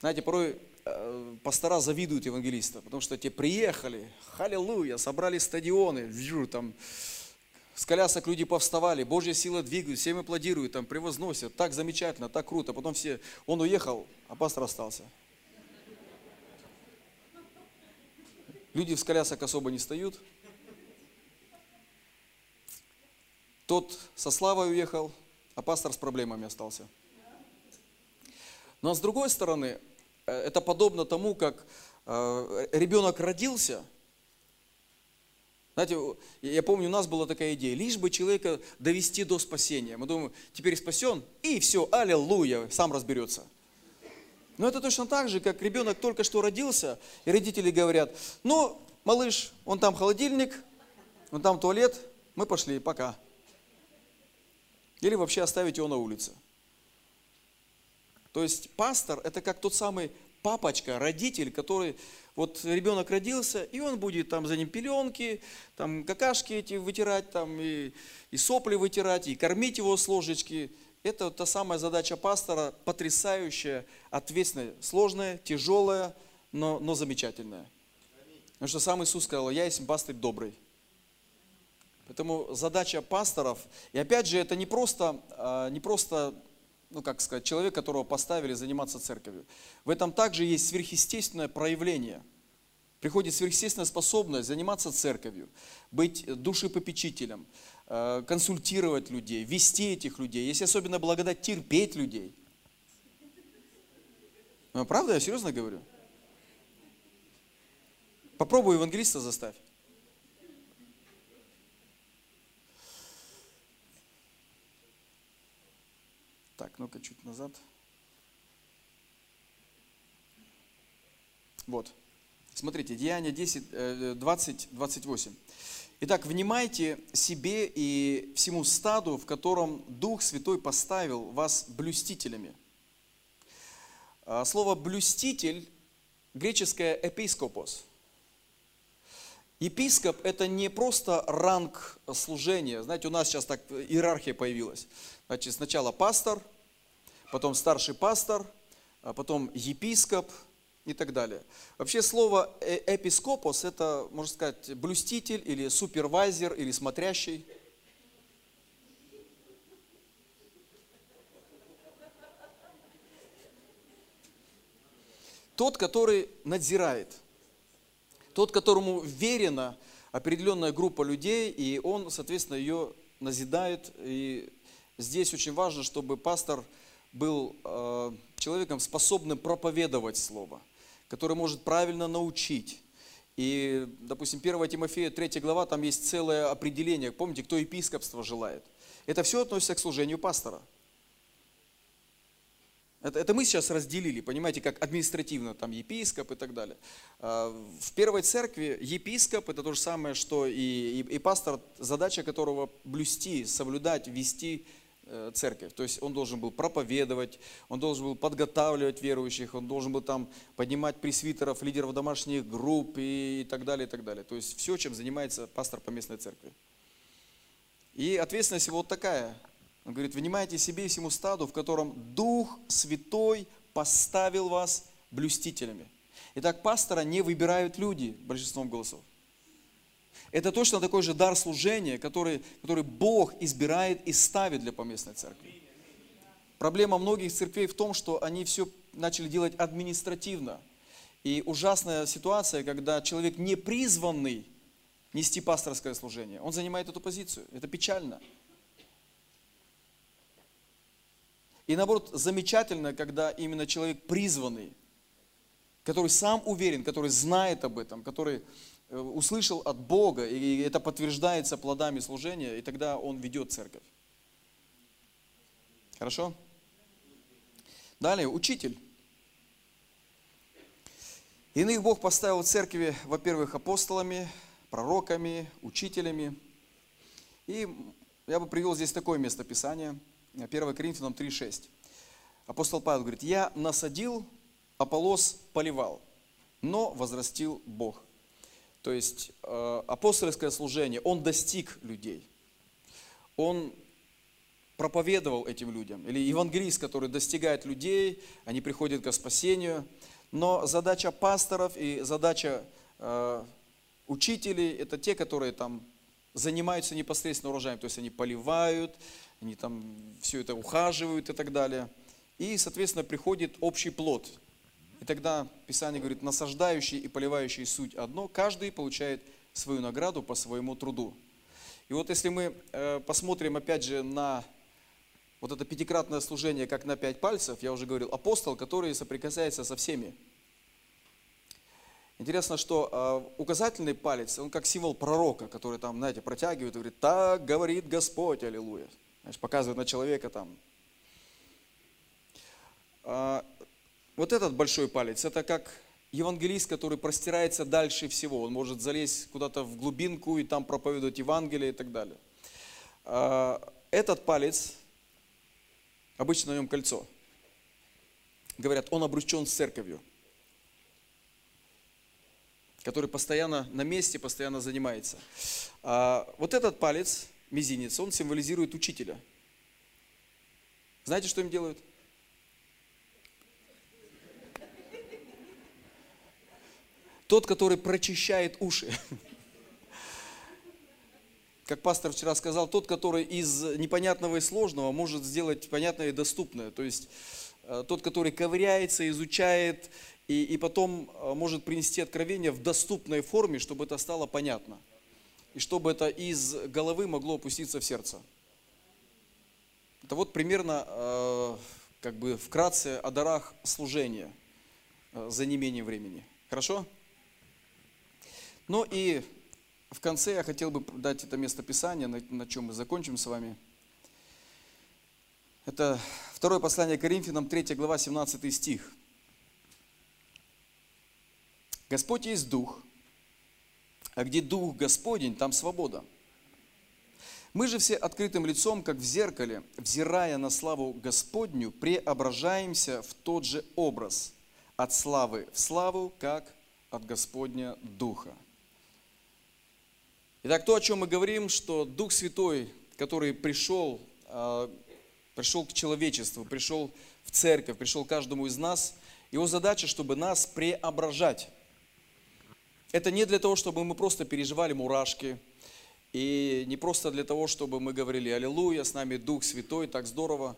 Знаете, порой э, пастора завидуют евангелиста, потому что те приехали, халилуя, собрали стадионы, вжу, там, с колясок люди повставали, Божья сила двигает, всем аплодируют, там, превозносят, так замечательно, так круто. Потом все, он уехал, а пастор остался. Люди с колясок особо не встают. Тот со славой уехал, а пастор с проблемами остался. Но с другой стороны, э, это подобно тому, как э, ребенок родился. Знаете, я помню, у нас была такая идея, лишь бы человека довести до спасения. Мы думаем, теперь спасен, и все, аллилуйя, сам разберется. Но это точно так же, как ребенок только что родился, и родители говорят, ну, малыш, он там холодильник, он там туалет, Мы пошли, пока. Или вообще оставить его на улице. То есть пастор – это как тот самый папочка, родитель, который, вот ребенок родился, и он будет там за ним пеленки, там какашки эти вытирать, там и, и сопли вытирать, и кормить его с ложечки. Это та самая задача пастора, потрясающая, ответственная, сложная, тяжелая, но, но замечательная. Потому что сам Иисус сказал, я есть пастырь добрый. Поэтому задача пасторов, и опять же, это не просто, а, не просто ну как сказать, человек, которого поставили заниматься церковью. В этом также есть сверхъестественное проявление. Приходит сверхъестественная способность заниматься церковью, быть душепопечителем, э, консультировать людей, вести этих людей. Есть особенно благодать терпеть людей. Ну, правда, я серьезно говорю? Попробуй евангелиста заставь. Так, ну-ка чуть назад. Вот. Смотрите, Деяние 10, 20, 28. Итак, внимайте себе и всему стаду, в котором Дух Святой поставил вас блюстителями. А, слово «блюститель» греческое «эпископос». Епископ – это не просто ранг служения. Знаете, у нас сейчас так иерархия появилась. Значит, сначала пастор, потом старший пастор, а потом епископ и так далее. Вообще слово «э-, эпископос – это, можно сказать, блюститель или супервайзер или смотрящий. Тот, который надзирает, тот, которому верена определенная группа людей, и он, соответственно, ее назидает. И здесь очень важно, чтобы пастор – был э, человеком, способным проповедовать Слово, который может правильно научить. И, допустим, 1 Тимофея 3 глава, там есть целое определение. Помните, кто епископство желает? Это все относится к служению пастора. Это, это мы сейчас разделили, понимаете, как административно, там епископ и так далее. А, в первой церкви епископ это то же самое, что и, и, и пастор, задача которого блюсти, соблюдать, вести Э, церковь. То есть он должен был проповедовать, он должен был подготавливать верующих, он должен был там поднимать пресвитеров, лидеров домашних групп и, и так далее, и так далее. То есть все, чем занимается пастор по местной церкви. И ответственность его вот такая. Он говорит, внимайте себе и всему стаду, в котором Дух Святой поставил вас блюстителями. Итак, пастора не выбирают люди большинством голосов. Это точно такой же дар служения, который, который Бог избирает и ставит для поместной церкви. Проблема многих церквей в том, что они все начали делать административно. И ужасная ситуация, когда человек не призванный нести пасторское служение, он занимает эту позицию. Это печально. И наоборот, замечательно, когда именно человек призванный, который сам уверен, который знает об этом, который услышал от Бога, и это подтверждается плодами служения, и тогда он ведет церковь. Хорошо? Далее, учитель. Иных Бог поставил в церкви, во-первых, апостолами, пророками, учителями. И я бы привел здесь такое место Писания, 1 Коринфянам 3,6. Апостол Павел говорит, я насадил, Аполос поливал, но возрастил Бог. То есть э, апостольское служение, он достиг людей. Он проповедовал этим людям. Или евангелист, который достигает людей, они приходят к спасению. Но задача пасторов и задача э, учителей, это те, которые там занимаются непосредственно урожаем. То есть они поливают, они там все это ухаживают и так далее. И, соответственно, приходит общий плод. И тогда Писание говорит, насаждающий и поливающий суть одно, каждый получает свою награду по своему труду. И вот если мы э, посмотрим опять же на вот это пятикратное служение, как на пять пальцев, я уже говорил, апостол, который соприкасается со всеми. Интересно, что э, указательный палец, он как символ пророка, который там, знаете, протягивает и говорит, так говорит Господь, аллилуйя. Знаешь, показывает на человека там. Вот этот большой палец, это как евангелист, который простирается дальше всего. Он может залезть куда-то в глубинку и там проповедовать Евангелие и так далее. А, Этот палец, обычно на нем кольцо, говорят, он обручен с церковью, который постоянно на месте, постоянно занимается. А вот этот палец, мизинец, он символизирует учителя. Знаете, что им делают? Тот, который прочищает уши. Как пастор вчера сказал, тот, который из непонятного и сложного может сделать понятное и доступное. То есть э, тот, который ковыряется, изучает и, и потом э, может принести откровение в доступной форме, чтобы это стало понятно. И чтобы это из головы могло опуститься в сердце. Это вот примерно, э, как бы вкратце о дарах служения за неимением времени. Хорошо? Ну и в конце я хотел бы дать это место Писания, на, на чем мы закончим с вами. Это второе послание Коринфянам, 3 глава, 17 стих. Господь есть Дух, а где Дух Господень, там свобода. Мы же все открытым лицом, как в зеркале, взирая на славу Господню, преображаемся в тот же образ, от славы в славу, как от Господня Духа. Итак, то, о чем мы говорим, что Дух Святой, который пришел, а, пришел к человечеству, пришел в церковь, пришел каждому из нас, его задача, чтобы нас преображать. Это не для того, чтобы мы просто переживали мурашки, и не просто для того, чтобы мы говорили «Аллилуйя, с нами Дух Святой, так здорово».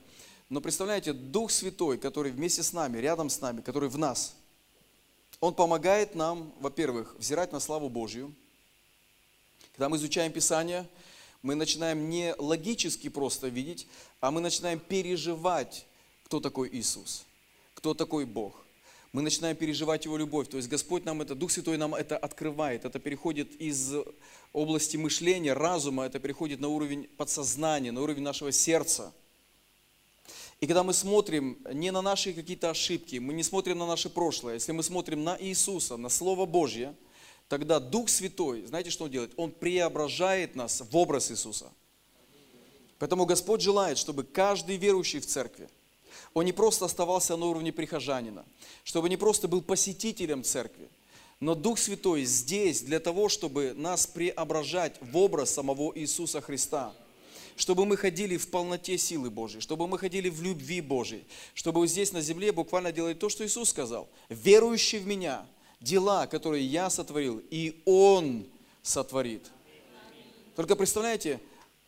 Но представляете, Дух Святой, который вместе с нами, рядом с нами, который в нас, Он помогает нам, во-первых, взирать на славу Божью – когда мы изучаем Писание, мы начинаем не логически просто видеть, а мы начинаем переживать, кто такой Иисус, кто такой Бог. Мы начинаем переживать Его любовь. То есть Господь нам это, Дух Святой нам это открывает. Это переходит из области мышления, разума, это переходит на уровень подсознания, на уровень нашего сердца. И когда мы смотрим не на наши какие-то ошибки, мы не смотрим на наше прошлое, если мы смотрим на Иисуса, на Слово Божье – тогда Дух Святой, знаете, что Он делает? Он преображает нас в образ Иисуса. Поэтому Господь желает, чтобы каждый верующий в церкви, он не просто оставался на уровне прихожанина, чтобы не просто был посетителем церкви, но Дух Святой здесь для того, чтобы нас преображать в образ самого Иисуса Христа, чтобы мы ходили в полноте силы Божьей, чтобы мы ходили в любви Божьей, чтобы здесь на земле буквально делать то, что Иисус сказал. Верующий в Меня – дела, которые я сотворил, и Он сотворит. Только представляете,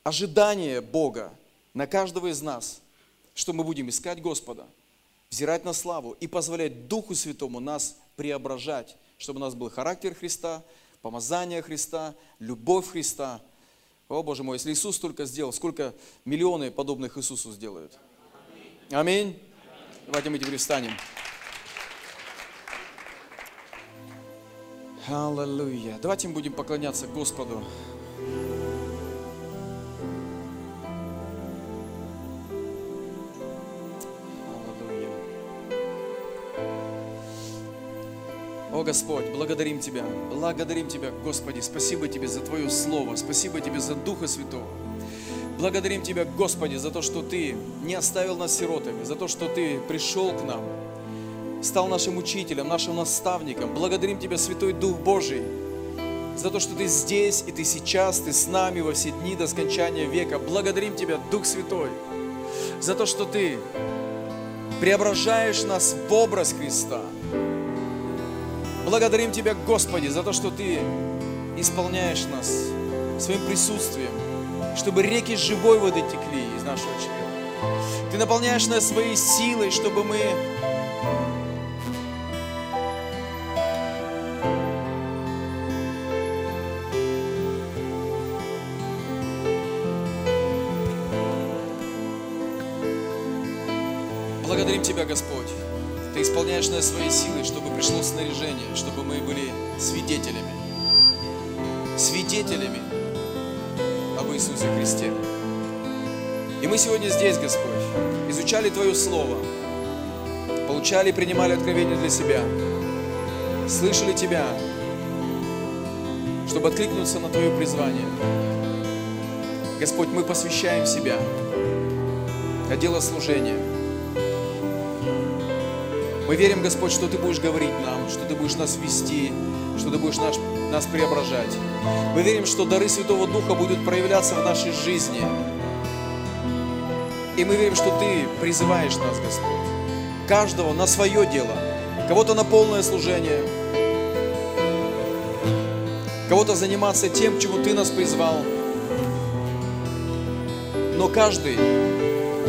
ожидание Бога на каждого из нас, что мы будем искать Господа, взирать на славу и позволять Духу Святому нас преображать, чтобы у нас был характер Христа, помазание Христа, любовь Христа. О, Боже мой, если Иисус только сделал, сколько миллионы подобных Иисусу сделают. Аминь. Давайте мы теперь встанем. Аллилуйя. Давайте мы будем поклоняться Господу. Аллилуйя. О Господь, благодарим Тебя, благодарим Тебя, Господи, спасибо Тебе за Твое Слово, спасибо Тебе за Духа Святого. Благодарим Тебя, Господи, за то, что Ты не оставил нас сиротами, за то, что Ты пришел к нам, стал нашим учителем, нашим наставником. Благодарим Тебя, Святой Дух Божий, за то, что Ты здесь, и Ты сейчас, Ты с нами во все дни до скончания века. Благодарим Тебя, Дух Святой, за то, что Ты преображаешь нас в образ Христа. Благодарим Тебя, Господи, за то, что Ты исполняешь нас своим присутствием, чтобы реки живой воды текли из нашего чрева. Ты наполняешь нас своей силой, чтобы мы Тебя, Господь. Ты исполняешь нас своей силой, чтобы пришло снаряжение, чтобы мы были свидетелями. Свидетелями об Иисусе Христе. И мы сегодня здесь, Господь, изучали Твое Слово, получали и принимали откровения для себя, слышали Тебя, чтобы откликнуться на Твое призвание. Господь, мы посвящаем себя на дело служения. Мы верим, Господь, что Ты будешь говорить нам, что Ты будешь нас вести, что Ты будешь наш, нас преображать. Мы верим, что дары Святого Духа будут проявляться в нашей жизни. И мы верим, что Ты призываешь нас, Господь, каждого на свое дело, кого-то на полное служение, кого-то заниматься тем, чему Ты нас призвал. Но каждый,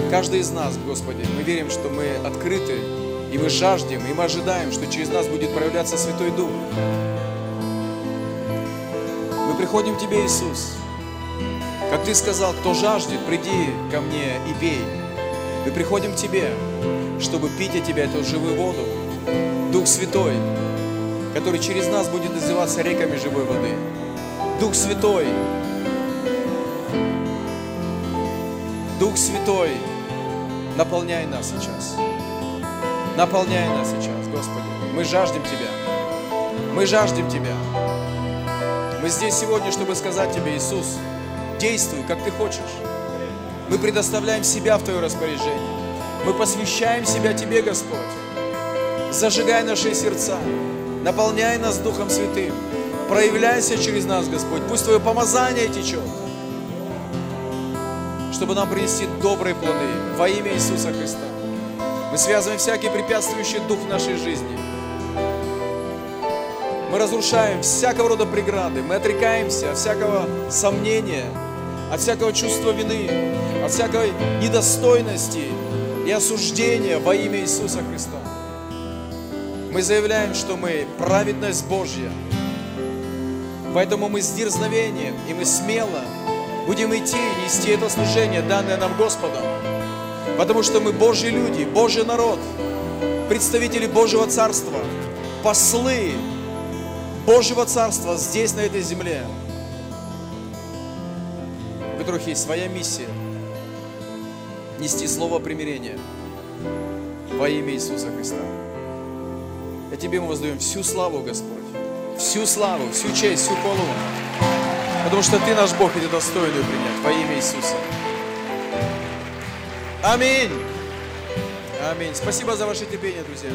каждый из нас, Господи, мы верим, что мы открыты, и мы жаждем, и мы ожидаем, что через нас будет проявляться Святой Дух. Мы приходим к Тебе, Иисус. Как Ты сказал, кто жаждет, приди ко мне и пей. Мы приходим к Тебе, чтобы пить от Тебя эту живую воду. Дух Святой, который через нас будет называться реками живой воды. Дух Святой, Дух Святой, наполняй нас сейчас. Наполняй нас сейчас, Господи. Мы жаждем Тебя. Мы жаждем Тебя. Мы здесь сегодня, чтобы сказать Тебе, Иисус, действуй, как Ты хочешь. Мы предоставляем себя в Твое распоряжение. Мы посвящаем себя Тебе, Господь. Зажигай наши сердца. Наполняй нас Духом Святым. Проявляйся через нас, Господь. Пусть Твое помазание течет чтобы нам принести добрые плоды во имя Иисуса Христа. Мы связываем всякий препятствующий дух в нашей жизни. Мы разрушаем всякого рода преграды. Мы отрекаемся от всякого сомнения, от всякого чувства вины, от всякой недостойности и осуждения во имя Иисуса Христа. Мы заявляем, что мы праведность Божья. Поэтому мы с дерзновением и мы смело будем идти и нести это служение, данное нам Господом. Потому что мы Божьи люди, Божий народ, представители Божьего Царства, послы Божьего Царства здесь, на этой земле, у которых есть своя миссия – нести слово примирения во имя Иисуса Христа. И Тебе мы воздаем всю славу, Господь, всю славу, всю честь, всю хвалу. Потому что Ты наш Бог, и Ты достоин ее принять во имя Иисуса. Аминь. Аминь. Спасибо за ваше терпение, друзья.